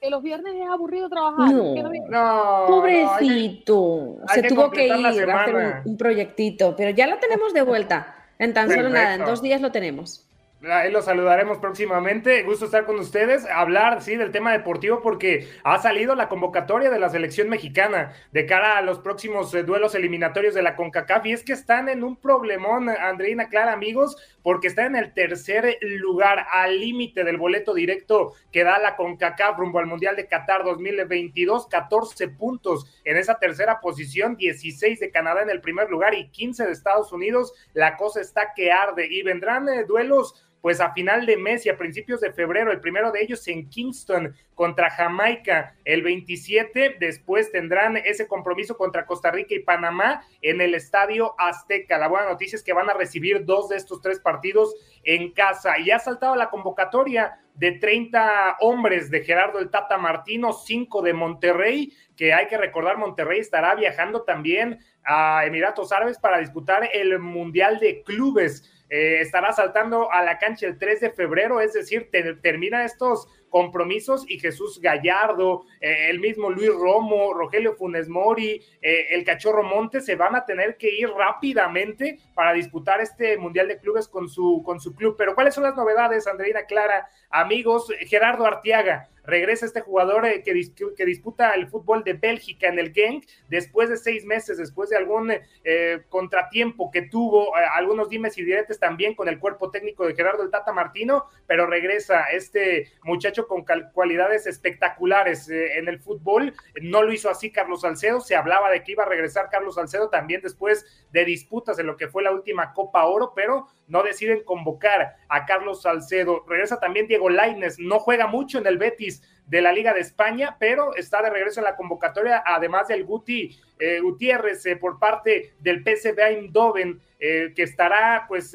que los viernes es aburrido trabajar. No, pobrecito. Se tuvo que ir a hacer un, un, proyectito, pero ya lo tenemos de vuelta. En tan solo nada, en dos días lo tenemos. Ahí los saludaremos próximamente. Gusto estar con ustedes. Hablar, sí, del tema deportivo porque ha salido la convocatoria de la selección mexicana de cara a los próximos eh, duelos eliminatorios de la CONCACAF. Y es que están en un problemón, Andreina Clara, amigos, porque están en el tercer lugar al límite del boleto directo que da la CONCACAF rumbo al Mundial de Qatar 2022. 14 puntos en esa tercera posición, 16 de Canadá en el primer lugar y 15 de Estados Unidos. La cosa está que arde y vendrán eh, duelos pues a final de mes y a principios de febrero, el primero de ellos en Kingston contra Jamaica, el 27, después tendrán ese compromiso contra Costa Rica y Panamá en el Estadio Azteca. La buena noticia es que van a recibir dos de estos tres partidos en casa. Y ha saltado la convocatoria de 30 hombres de Gerardo el Tata Martino, 5 de Monterrey, que hay que recordar, Monterrey estará viajando también a Emiratos Árabes para disputar el Mundial de Clubes eh, estará saltando a la cancha el 3 de febrero, es decir, termina estos compromisos y Jesús Gallardo, eh, el mismo Luis Romo, Rogelio Funes Mori, eh, el Cachorro Montes se van a tener que ir rápidamente para disputar este Mundial de Clubes con su, con su club. Pero ¿cuáles son las novedades, Andreina Clara? Amigos, Gerardo Artiaga, regresa este jugador eh, que, que, disputa el fútbol de Bélgica en el Genk después de seis meses, después de algún eh, contratiempo que tuvo, eh, algunos dimes y diretes también con el cuerpo técnico de Gerardo el Tata Martino, pero regresa este muchacho con cualidades espectaculares en el fútbol. No lo hizo así Carlos Salcedo, se hablaba de que iba a regresar Carlos Salcedo también después de disputas en lo que fue la última Copa Oro, pero no deciden convocar a Carlos Salcedo. Regresa también Diego Laines, no juega mucho en el Betis de la Liga de España, pero está de regreso en la convocatoria, además del Guti eh, Gutiérrez eh, por parte del PSV Eindhoven, eh, que estará pues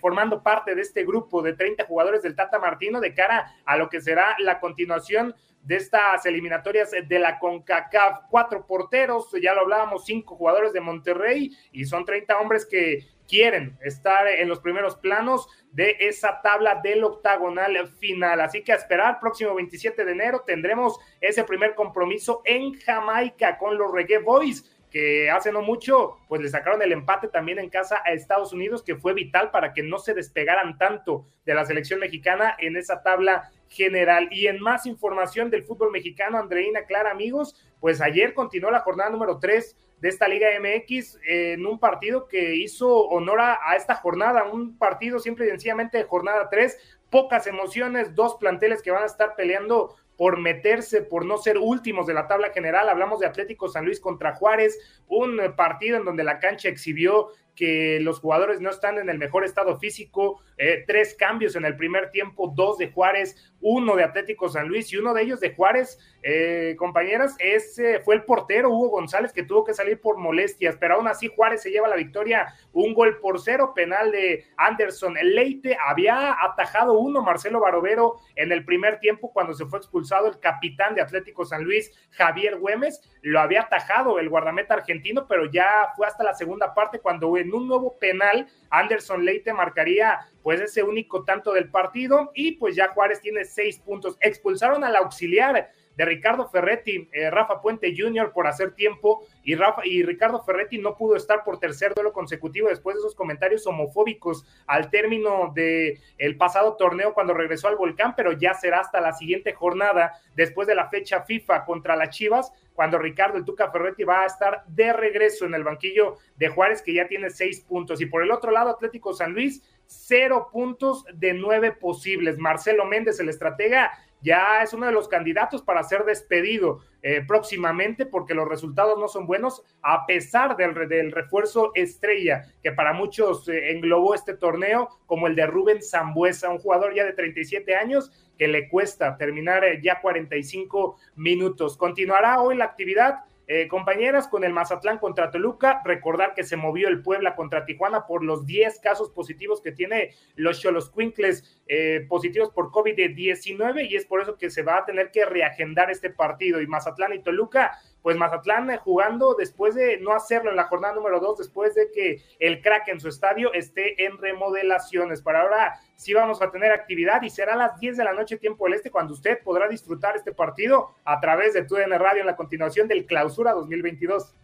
formando parte de este grupo de 30 jugadores del Tata Martino de cara a lo que será la continuación de estas eliminatorias de la CONCACAF. Cuatro porteros, ya lo hablábamos, cinco jugadores de Monterrey y son 30 hombres que quieren estar en los primeros planos de esa tabla del octagonal final. Así que a esperar, próximo 27 de enero tendremos ese primer compromiso en Jamaica con los Reggae Boys que hace no mucho, pues le sacaron el empate también en casa a Estados Unidos, que fue vital para que no se despegaran tanto de la selección mexicana en esa tabla general. Y en más información del fútbol mexicano, Andreina Clara, amigos, pues ayer continuó la jornada número 3 de esta Liga MX en un partido que hizo honor a, esta jornada, un partido simple y sencillamente de jornada 3, pocas emociones, dos planteles que van a estar peleando por meterse, por no ser últimos de la tabla general. Hablamos de Atlético San Luis contra Juárez, un partido en donde la cancha exhibió que los jugadores no están en el mejor estado físico, eh, tres cambios en el primer tiempo, dos de Juárez, uno de Atlético San Luis y uno de ellos de Juárez, eh, compañeras, ese fue el portero Hugo González que tuvo que salir por molestias, pero aún así Juárez se lleva la victoria, un gol por cero, penal de Anderson Leite, había atajado uno Marcelo Barovero en el primer tiempo cuando se fue expulsado el capitán de Atlético San Luis, Javier Güemes, lo había atajado el guardameta argentino, pero ya fue hasta la segunda parte cuando en un nuevo penal Anderson Leite marcaría pues ese único tanto del partido y pues ya Juárez tiene seis puntos. Expulsaron al auxiliar de Ricardo Ferretti, eh, Rafa Puente Jr. por hacer tiempo y, Rafa, y Ricardo Ferretti no pudo estar por tercer duelo consecutivo después de esos comentarios homofóbicos al término del el pasado torneo cuando regresó al volcán, pero ya será hasta la siguiente jornada después de la fecha FIFA contra las Chivas cuando Ricardo el Tuca Ferretti va a estar de regreso en el banquillo de Juárez que ya tiene seis puntos y por el otro lado Atlético San Luis cero puntos de nueve posibles. Marcelo Méndez, el estratega, ya es uno de los candidatos para ser despedido eh, próximamente porque los resultados no son buenos, a pesar del, del refuerzo estrella que para muchos eh, englobó este torneo, como el de Rubén Zambuesa, un jugador ya de 37 años que le cuesta terminar eh, ya 45 minutos. Continuará hoy la actividad eh, compañeras, con el Mazatlán contra Toluca. Recordar que se movió el Puebla contra Tijuana por los 10 casos positivos que tiene los Cholos Quinkles eh, positivos por COVID-19 y es por eso que se va a tener que reagendar este partido. Y Mazatlán y Toluca pues Mazatlán eh, jugando después de no hacerlo en la jornada número dos, después de que el crack en su estadio esté en remodelaciones. Para ahora sí vamos a tener actividad y será a las 10 de la noche tiempo del este cuando usted podrá disfrutar este partido a través de TUDN Radio en la continuación del Clausura 2022.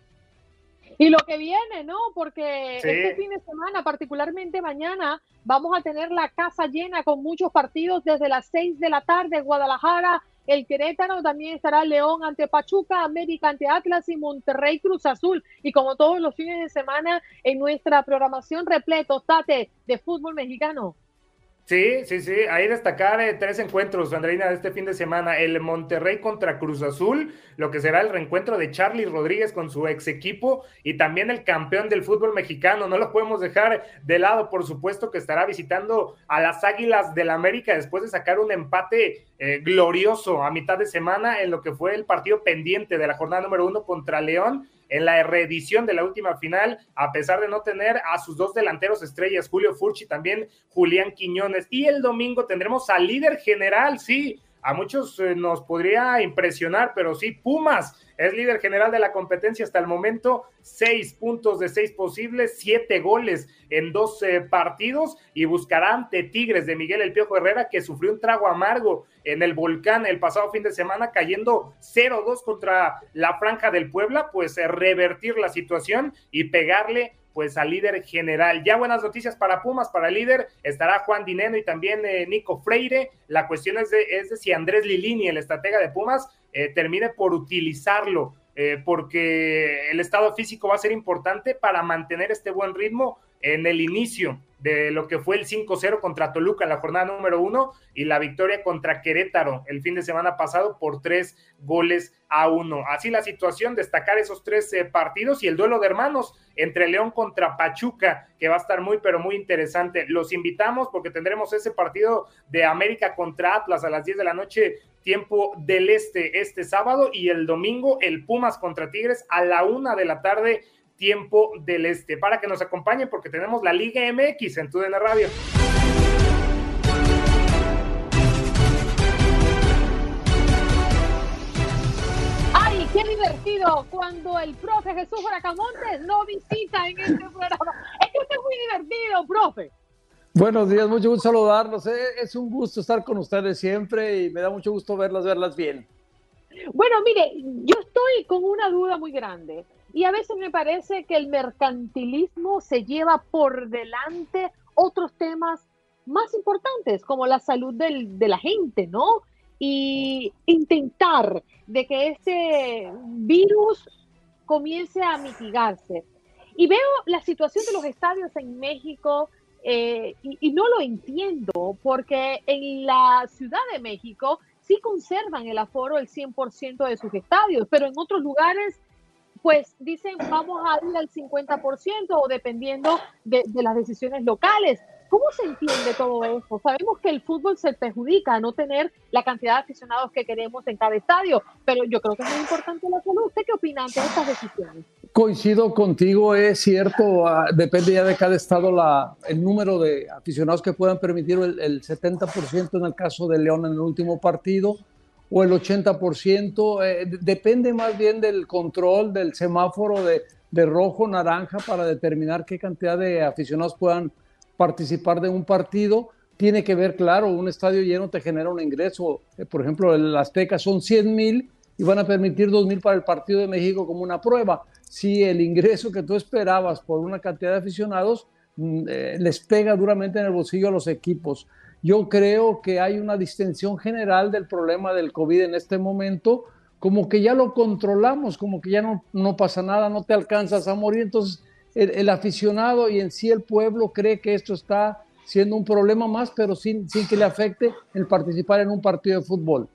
Y lo que viene, ¿no? Porque este fin de semana, particularmente mañana, vamos a tener la casa llena con muchos partidos desde las 6 de la tarde, Guadalajara, el Querétaro también estará León ante Pachuca, América ante Atlas y Monterrey Cruz Azul. Y como todos los fines de semana en nuestra programación repleto, Tate, de fútbol mexicano. Sí, sí, sí. Ahí destacar eh, tres encuentros, Andreina, de este fin de semana. El Monterrey contra Cruz Azul, lo que será el reencuentro de Charlie Rodríguez con su ex equipo y también el campeón del fútbol mexicano. No lo podemos dejar de lado, por supuesto, que estará visitando a las Águilas del América después de sacar un empate eh, glorioso a mitad de semana en lo que fue el partido pendiente de la jornada número uno contra León en la reedición de la última final, a pesar de no tener a sus dos delanteros estrellas, Julio Furchi y también Julián Quiñones. Y el domingo tendremos al líder general, sí, a muchos eh, nos podría impresionar, pero sí, Pumas es líder general de la competencia hasta el momento, seis puntos de seis posibles, siete goles en dos partidos y buscará ante Tigres de Miguel El Piojo Herrera, que sufrió un trago amargo en el volcán el pasado fin de semana, cayendo 0-2 contra la Franja del Puebla, pues eh, revertir la situación y pegarle pues al líder general. Ya buenas noticias para Pumas, para el líder, estará Juan Dineno y también eh, Nico Freire. La cuestión es de, es de si Andrés Lilini, el estratega de Pumas, eh, termine por utilizarlo, eh, porque el estado físico va a ser importante para mantener este buen ritmo en el inicio de lo que fue el 5-0 contra Toluca en la jornada número uno y la victoria contra Querétaro el fin de semana pasado por tres goles a uno. Así la situación, destacar esos tres eh, partidos y el duelo de hermanos entre León contra Pachuca, que va a estar muy, pero muy interesante. Los invitamos porque tendremos ese partido de América contra Atlas a las 10 de la noche, tiempo del este, este sábado, y el domingo el Pumas contra Tigres a la una de la tarde tiempo del este, para que nos acompañen porque tenemos la Liga MX en la Radio. ¡Ay, qué divertido! Cuando el profe Jesús Bracamontes no visita en este programa. Es que es muy divertido, profe. Buenos días, mucho gusto saludarlos. Eh, es un gusto estar con ustedes siempre y me da mucho gusto verlas, verlas bien. Bueno, mire, yo estoy con una duda muy grande. Y a veces me parece que el mercantilismo se lleva por delante otros temas más importantes, como la salud de la gente, ¿no? Y intentar de que este virus comience a mitigarse. Y veo la situación de los estadios en México eh, y, y, no lo entiendo, porque en la Ciudad de México sí conservan el aforo el 100% de sus estadios, pero en otros lugares pues dicen vamos a ir al 50% o dependiendo de, las decisiones locales. ¿Cómo se entiende todo esto? Sabemos que el fútbol se perjudica a no tener la cantidad de aficionados que queremos en cada estadio, pero yo creo que es muy importante la salud. ¿Usted qué opina ante estas decisiones? Coincido contigo, es cierto, ah, depende ya de cada estado el número de aficionados que puedan permitir el, el 70% en el caso de León en el último partido o el 80%, eh, depende más bien del control del semáforo de, de rojo, naranja, para determinar qué cantidad de aficionados puedan participar de un partido. Tiene que ver, claro, un estadio lleno te genera un ingreso. Eh, por ejemplo, el Azteca son 100 mil y van a permitir 2 mil para el partido de México como una prueba. Si el ingreso que tú esperabas por una cantidad de aficionados mm, eh, les pega duramente en el bolsillo a los equipos. Yo creo que hay una distensión general del problema del COVID en este momento, como que ya lo controlamos, como que ya no, no pasa nada, no te alcanzas a morir. Entonces, el, aficionado y en sí el pueblo cree que esto está siendo un problema más, pero sin, sin que le afecte el participar en un partido de fútbol.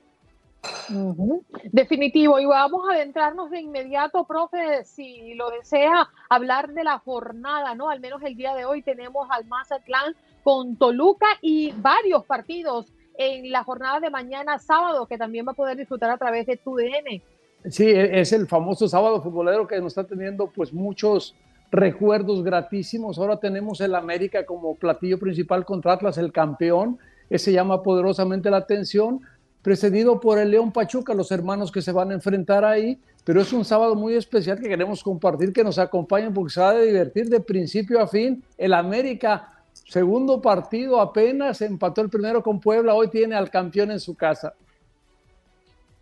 Definitivo, y vamos a adentrarnos de inmediato, profe, si lo desea, hablar de la jornada, ¿no? Al menos el día de hoy tenemos al Mazatlán con Toluca y varios partidos en la jornada de mañana sábado que también va a poder disfrutar a través de TUDN. Sí, e, es el famoso sábado futbolero que nos está teniendo pues muchos recuerdos gratísimos. Ahora tenemos el América como platillo principal contra Atlas, el campeón. Ese llama poderosamente la atención, precedido por el León Pachuca, los hermanos que se van a enfrentar ahí. Pero es un sábado muy especial que queremos compartir, que nos acompañen porque se va a divertir de principio a fin. El América, segundo partido apenas, empató el primero con Puebla, hoy tiene al campeón en su casa.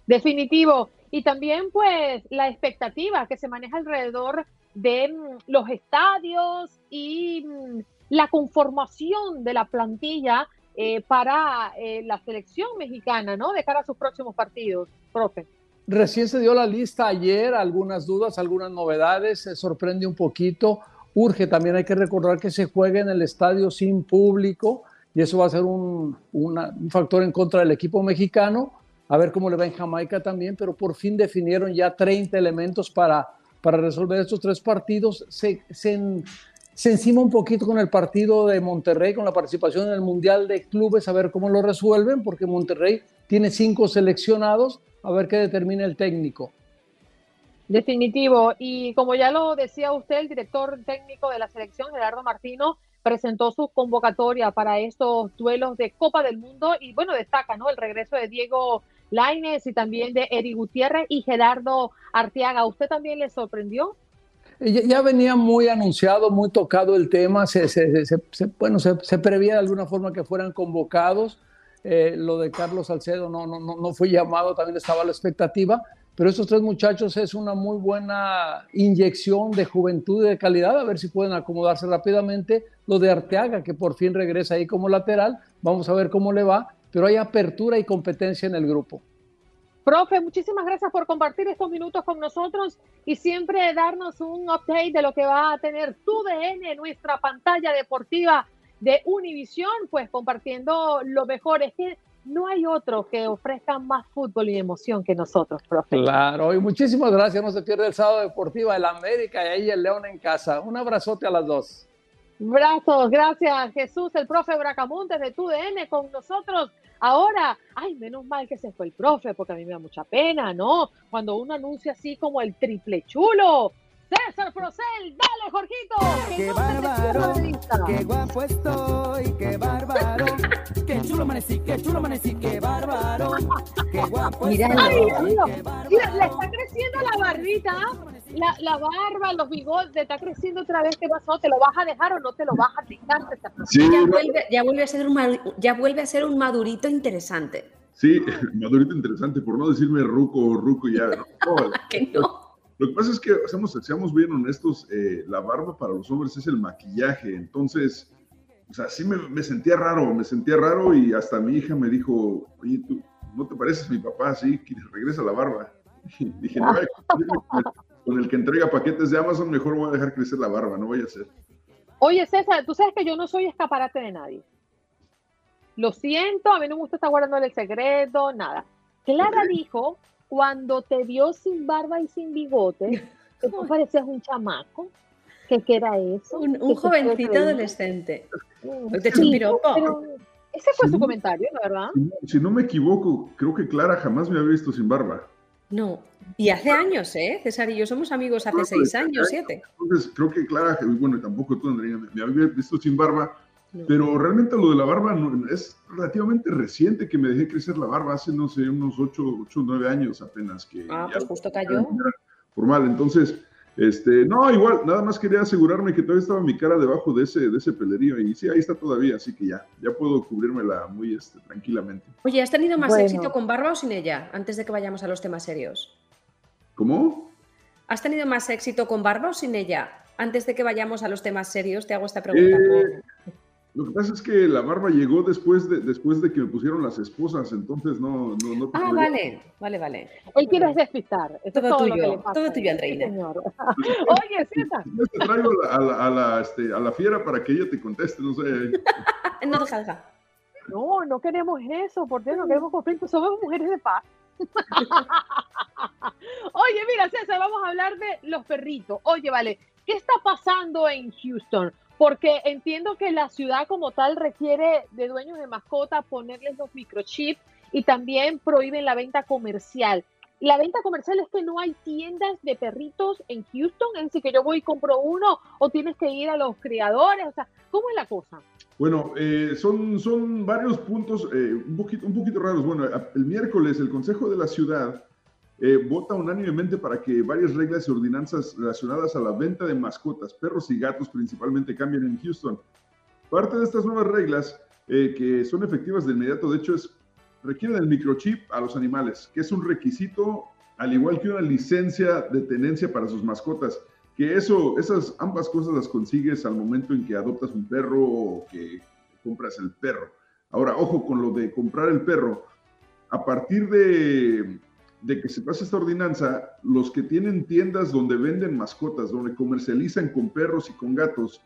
Definitivo. Y también pues la expectativa que se maneja alrededor de mm, los estadios y mm, la conformación de la plantilla eh, para eh, la selección mexicana, ¿no? De cara a sus próximos partidos, profe. Recién se dio la lista ayer, algunas dudas, algunas novedades, se sorprende un poquito. Urge también, hay que recordar que se juega en el estadio sin público y eso va a ser un, un factor en contra del equipo mexicano a ver cómo le va en Jamaica también, pero por fin definieron ya 30 elementos para, para resolver estos tres partidos. Se, se, se, encima un poquito con el partido de Monterrey, con la participación en el Mundial de Clubes, a ver cómo lo resuelven, porque Monterrey tiene cinco seleccionados, a ver qué determina el técnico. Definitivo. Y como ya lo decía usted, el director técnico de la selección, Gerardo Martino, presentó su convocatoria para estos duelos de Copa del Mundo y bueno, destaca ¿no? el regreso de Diego Laines y también de Eri Gutiérrez y Gerardo Arteaga. ¿Usted también le sorprendió? Ya venía muy anunciado, muy tocado el tema, se, bueno, se, prevía de alguna forma que fueran convocados. Eh, lo de Carlos Salcedo no, no, no, fue llamado, también estaba la expectativa, pero estos tres muchachos es una muy buena inyección de juventud y de calidad, a ver si pueden acomodarse rápidamente. Lo de Arteaga, que por fin regresa ahí como lateral, vamos a ver cómo le va pero hay apertura y competencia en el grupo. Profe, muchísimas gracias por compartir estos minutos con nosotros y siempre darnos un update de lo que va a tener tu DN, nuestra pantalla deportiva de Univisión, pues compartiendo lo mejor. Es que no hay otro que ofrezca más fútbol y emoción que nosotros, profe. Claro, y muchísimas gracias. No se pierde el sábado deportivo, el América y ahí el León en casa. Un abrazote a las dos. Brazos, gracias Jesús, el profe Bracamontes de TUDN con nosotros. Ahora, ay, menos mal que se fue el profe, porque a mí me da mucha pena, ¿no? Cuando uno anuncia así como el triple chulo. César Procel, dale, Jorgito. qué bárbaro, qué guapo estoy, qué bárbaro. Qué chulo amanecí, qué chulo amanecí, qué bárbaro. Qué guapo Mira, estoy. Mira, le está creciendo la barbita la, la, barba, los bigotes, está creciendo otra vez, ¿qué pasó? ¿Te lo vas a dejar o no te lo vas a dejar? ya, vuelve, ya, vuelve, a ser un, ya vuelve a ser un madurito interesante. Sí, [LAUGHS] madurito interesante, por no decirme ruco o ruco ya. No, [LAUGHS] Lo que pasa es que, seamos, seamos bien honestos, eh, la barba para los hombres es el maquillaje, entonces, o sea, sí me, me, sentía raro, me sentía raro y hasta mi hija me dijo, oye, tú, ¿no te pareces mi papá? Sí, que regresa la barba. [LAUGHS] Y dije, no, con el que entrega paquetes de Amazon, mejor voy a dejar crecer la barba, no voy a hacer. Oye, César, tú sabes que yo no soy escaparate de nadie. Lo siento, a mí no me gusta estar guardando el secreto, nada. Clara dijo, cuando te vio sin barba y sin bigote, [LAUGHS] que tú parecías un chamaco. ¿Qué, era eso? Un, jovencito adolescente. ese fue su comentario, ¿no, ¿verdad? si no me equivoco, creo que Clara jamás me había visto sin barba. No, y hace años, ¿eh? César y yo somos amigos hace seis años, siete. Entonces, creo que Clara, bueno, tampoco tú, Andrea, me había visto sin barba, pero realmente lo de la barba es relativamente reciente que me dejé crecer la barba, hace, no sé, unos ocho, ocho nueve años apenas que... Ah, pues justo cayó. Formal, entonces, este, no, igual, nada más quería asegurarme que todavía estaba mi cara debajo de ese, de ese pelerío y sí, ahí está todavía, así que ya, ya puedo cubrírmela muy este, tranquilamente. Oye, ¿has tenido más éxito con barba o sin ella? Antes de que vayamos a los temas serios. ¿Cómo? ¿Has tenido más éxito con barba o sin ella? Antes de que vayamos a los temas serios, te hago esta pregunta. Eh, lo que pasa es que la barba llegó después de, después de que me pusieron las esposas, entonces no... no, no ah, vale, vale, vale. Él quiere despistar. todo, tuyo, todo tuyo, Andreina. [LAUGHS] Oye, César. Yo te traigo a la, a, la, este, a la fiera para que ella te conteste, no sé. [LAUGHS] no, deja, deja. No, no queremos eso, por Dios, no queremos conflicto, somos mujeres de paz. [LAUGHS] Oye, mira, César, vamos a hablar de los perritos. Oye, vale, ¿qué está pasando en Houston? Porque entiendo que la ciudad como tal requiere de dueños de mascota ponerles los microchips y también prohíben la venta comercial. la venta comercial es que no hay tiendas de perritos en Houston, es decir, que yo voy y compro uno o tienes que ir a los criadores, o sea, ¿cómo es la cosa? Bueno, eh, son, son varios puntos eh, un, poquito, un poquito raros. Bueno, el miércoles el Consejo de la Ciudad eh, vota unánimemente para que varias reglas y ordenanzas relacionadas a la venta de mascotas, perros y gatos principalmente, cambien en Houston. Parte de estas nuevas reglas, que son efectivas de inmediato, de hecho, es requieren el microchip a los animales, que es un requisito, al igual que una licencia de tenencia para sus mascotas que eso, esas ambas cosas las consigues al momento en que adoptas un perro o que compras el perro. Ahora, ojo con lo de comprar el perro. A partir de, de que se pase esta ordenanza, los que tienen tiendas donde venden mascotas, donde comercializan con perros y con gatos,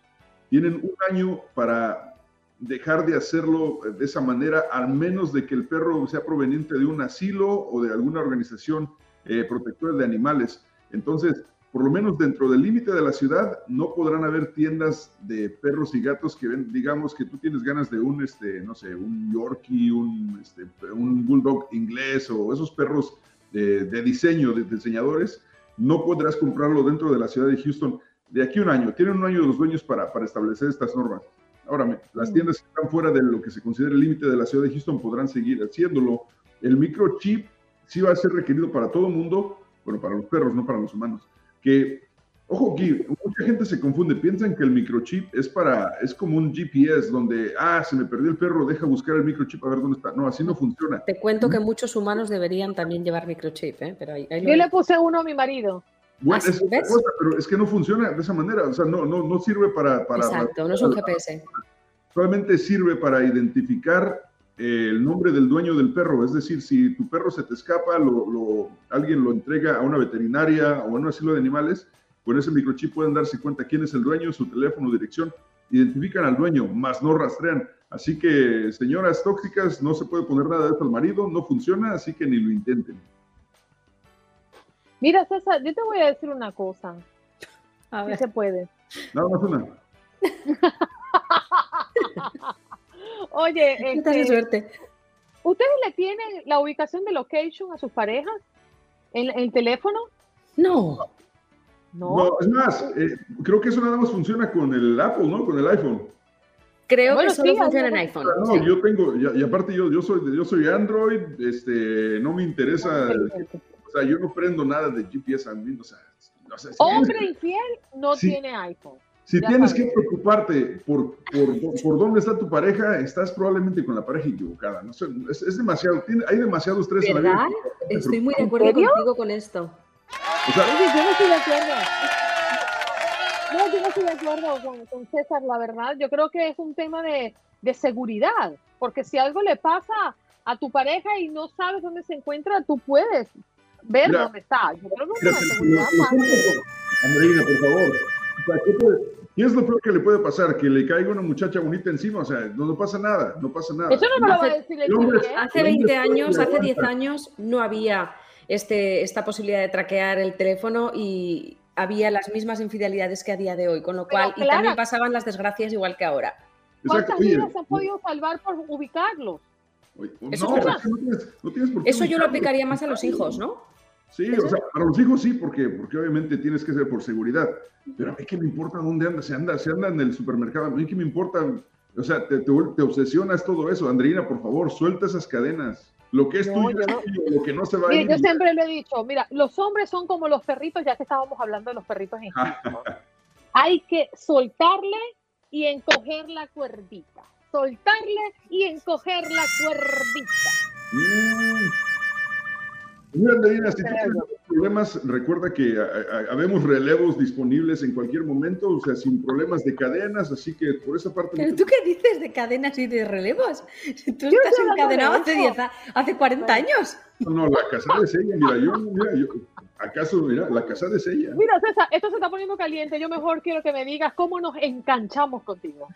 tienen un año para dejar de hacerlo de esa manera, al menos de que el perro sea proveniente de un asilo o de alguna organización eh, protectora de animales. Entonces, por lo menos dentro del límite de la ciudad, no podrán haber tiendas de perros y gatos que ven, digamos que tú tienes ganas de un, este, no sé, un Yorkie, un, este, un Bulldog inglés o esos perros de, diseño, de diseñadores, no podrás comprarlo dentro de la ciudad de Houston de aquí a un año. Tienen un año los dueños para, para establecer estas normas. Ahora, las tiendas que están fuera de lo que se considera el límite de la ciudad de Houston podrán seguir haciéndolo. El microchip sí va a ser requerido para todo el mundo, bueno, para los perros, no para los humanos que, ojo aquí, mucha gente se confunde, piensan que el microchip es para, es como un GPS donde, ah, se me perdió el perro, deja buscar el microchip a ver dónde está. No, así no funciona. Te cuento que muchos humanos deberían también llevar microchip, ¿eh? Pero Yo le puse uno a mi marido. Bueno, es cosa, pero es que no funciona de esa manera, o sea, no, no, no sirve para, para... Exacto, no es un GPS. Solamente sirve para identificar el nombre del dueño del perro. Es decir, si tu perro se te escapa, lo, alguien lo entrega a una veterinaria o a un asilo de animales, con ese microchip pueden darse cuenta quién es el dueño, su teléfono, dirección, identifican al dueño, más no rastrean. Así que, señoras tóxicas, no se puede poner nada de esto al marido, no funciona, así que ni lo intenten. Mira, César, yo te voy a decir una cosa. A ver. Si se puede. Nada más una. [LAUGHS] Oye, [LAUGHS] este, suerte. ¿Ustedes le tienen la ubicación de location a sus parejas en, el teléfono? No. No, es más, eh, creo que eso nada más funciona con el Apple, ¿no? Con el iPhone. Creo que solo funciona en iPhone. No, yo tengo, y, aparte yo, yo, soy, yo soy Android, este, no me interesa, o sea, yo no prendo nada de GPS a mí, o sea, Hombre infiel no tiene iPhone. Si tienes que preocuparte por, por, por, dónde está tu pareja, estás probablemente con la pareja equivocada. No sé, es, demasiado, hay demasiado estrés en la vida. Estoy muy de acuerdo contigo con esto. O sea, yo no estoy de acuerdo. No, yo no estoy de acuerdo con, con, César, la verdad. Yo creo que es un tema de, de seguridad, porque si algo le pasa a tu pareja y no sabes dónde se encuentra, tú puedes ver dónde está. Yo creo que es una seguridad más. Andreina, por favor. O sea, ¿qué, ¿Qué es lo peor que le puede pasar? Que le caiga una muchacha bonita encima, o sea, no, pasa nada, no pasa nada. Eso no me lo va a decir el hombre, Hace 20 años, hace 10 años, no había este, esta posibilidad de traquear el teléfono y había las mismas infidelidades que a día de hoy, con lo cual, y también pasaban las desgracias igual que ahora. ¿Cuántas vidas se han podido salvar por ubicarlos? Eso, Eso yo lo aplicaría más a los hijos, ¿no? Sí, o sea, para los hijos sí, porque, porque obviamente tienes que ser por seguridad. Pero a mí que me importa dónde anda, se anda, se anda en el supermercado, a mí que me importa, o sea, te, te, obsesionas todo eso. Andreina, por favor, suelta esas cadenas. Lo que es tuyo, lo que no se va a ir. Yo siempre lo he dicho, mira, los hombres son como los perritos, ya que estábamos hablando de los perritos en Egipto. Hay que soltarle y encoger la cuerdita. Soltarle y encoger la cuerdita. Mm. Mira, Andreina, si tú tienes problemas, recuerda que habemos relevos disponibles en cualquier momento, o sea, sin problemas de cadenas, así que por esa parte... ¿Pero tú qué dices de cadenas y de relevos? Tú estás encadenado hace, 10, hace 40 años. No, no, la casa de sella, mira, yo, mira, yo, ¿acaso, mira, la casa de sella? Mira, César, esto se está poniendo caliente, yo mejor quiero que me digas cómo nos enganchamos contigo.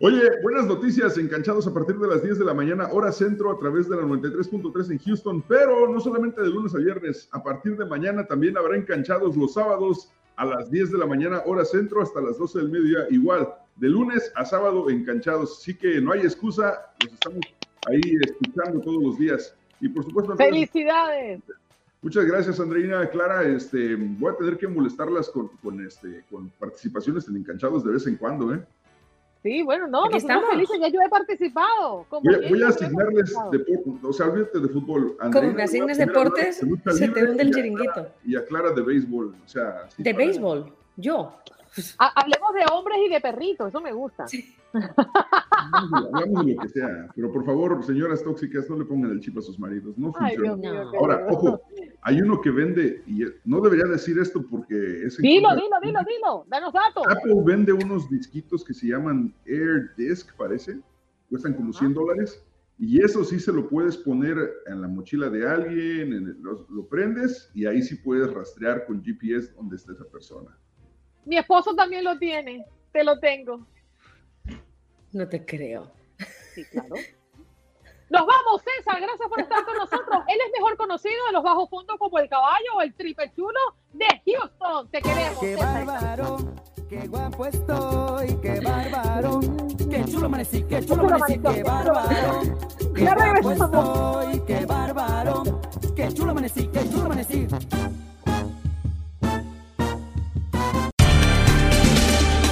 Oye, buenas noticias, enganchados a partir de las 10 de la mañana, hora centro, a través de la 93.3 en Houston, pero no solamente de lunes a viernes, a partir de mañana también habrá enganchados los sábados a las 10 de la mañana, hora centro, hasta las 12 del mediodía, igual, de lunes a sábado enganchados, así que no hay excusa, los estamos ahí escuchando todos los días. Y por supuesto... ¡Felicidades! Muchas gracias, Andreina. Clara, este, voy a tener que molestarlas con, con, este, con participaciones en Encanchados de vez en cuando, ¿eh? Sí, bueno, no, Aquí nosotros estamos. felices, ya yo he participado. Como Voy, a- voy asignarles deportes, o sea, olvídate de fútbol. Como me asignes deportes, de se te hunde el y a chiringuito. Clara- Y a Clara de béisbol, o sea. sí, De béisbol, yo. Ha- Hablemos de hombres y de perritos, eso me gusta. Hablamos de lo que sea, pero por favor, señoras tóxicas, no le pongan el chip a sus maridos, no Ay, funciona. Dios mío. Ahora, ojo, hay uno que vende, y no debería decir esto porque es Dilo, dilo, dilo, dilo. Danos datos. Apple vende unos disquitos que se llaman Air Disc, parece, cuestan como 100 dólares, y eso sí se lo puedes poner en la mochila de alguien, en el- lo, lo prendes y ahí sí puedes rastrear con GPS dónde está esa persona. Mi esposo también lo tiene. Te lo tengo. No te creo. Sí, claro. [LAUGHS] Nos vamos, César. Gracias por estar con nosotros. Él es mejor conocido de los bajos fondos como el caballo o el triple chulo de Houston. Te queremos. Qué César. bárbaro, qué guapo estoy, qué bárbaro, qué chulo amanecí, qué chulo amanecí, qué bárbaro, qué guapo estoy, qué bárbaro, qué chulo amanecí, qué chulo amanecí.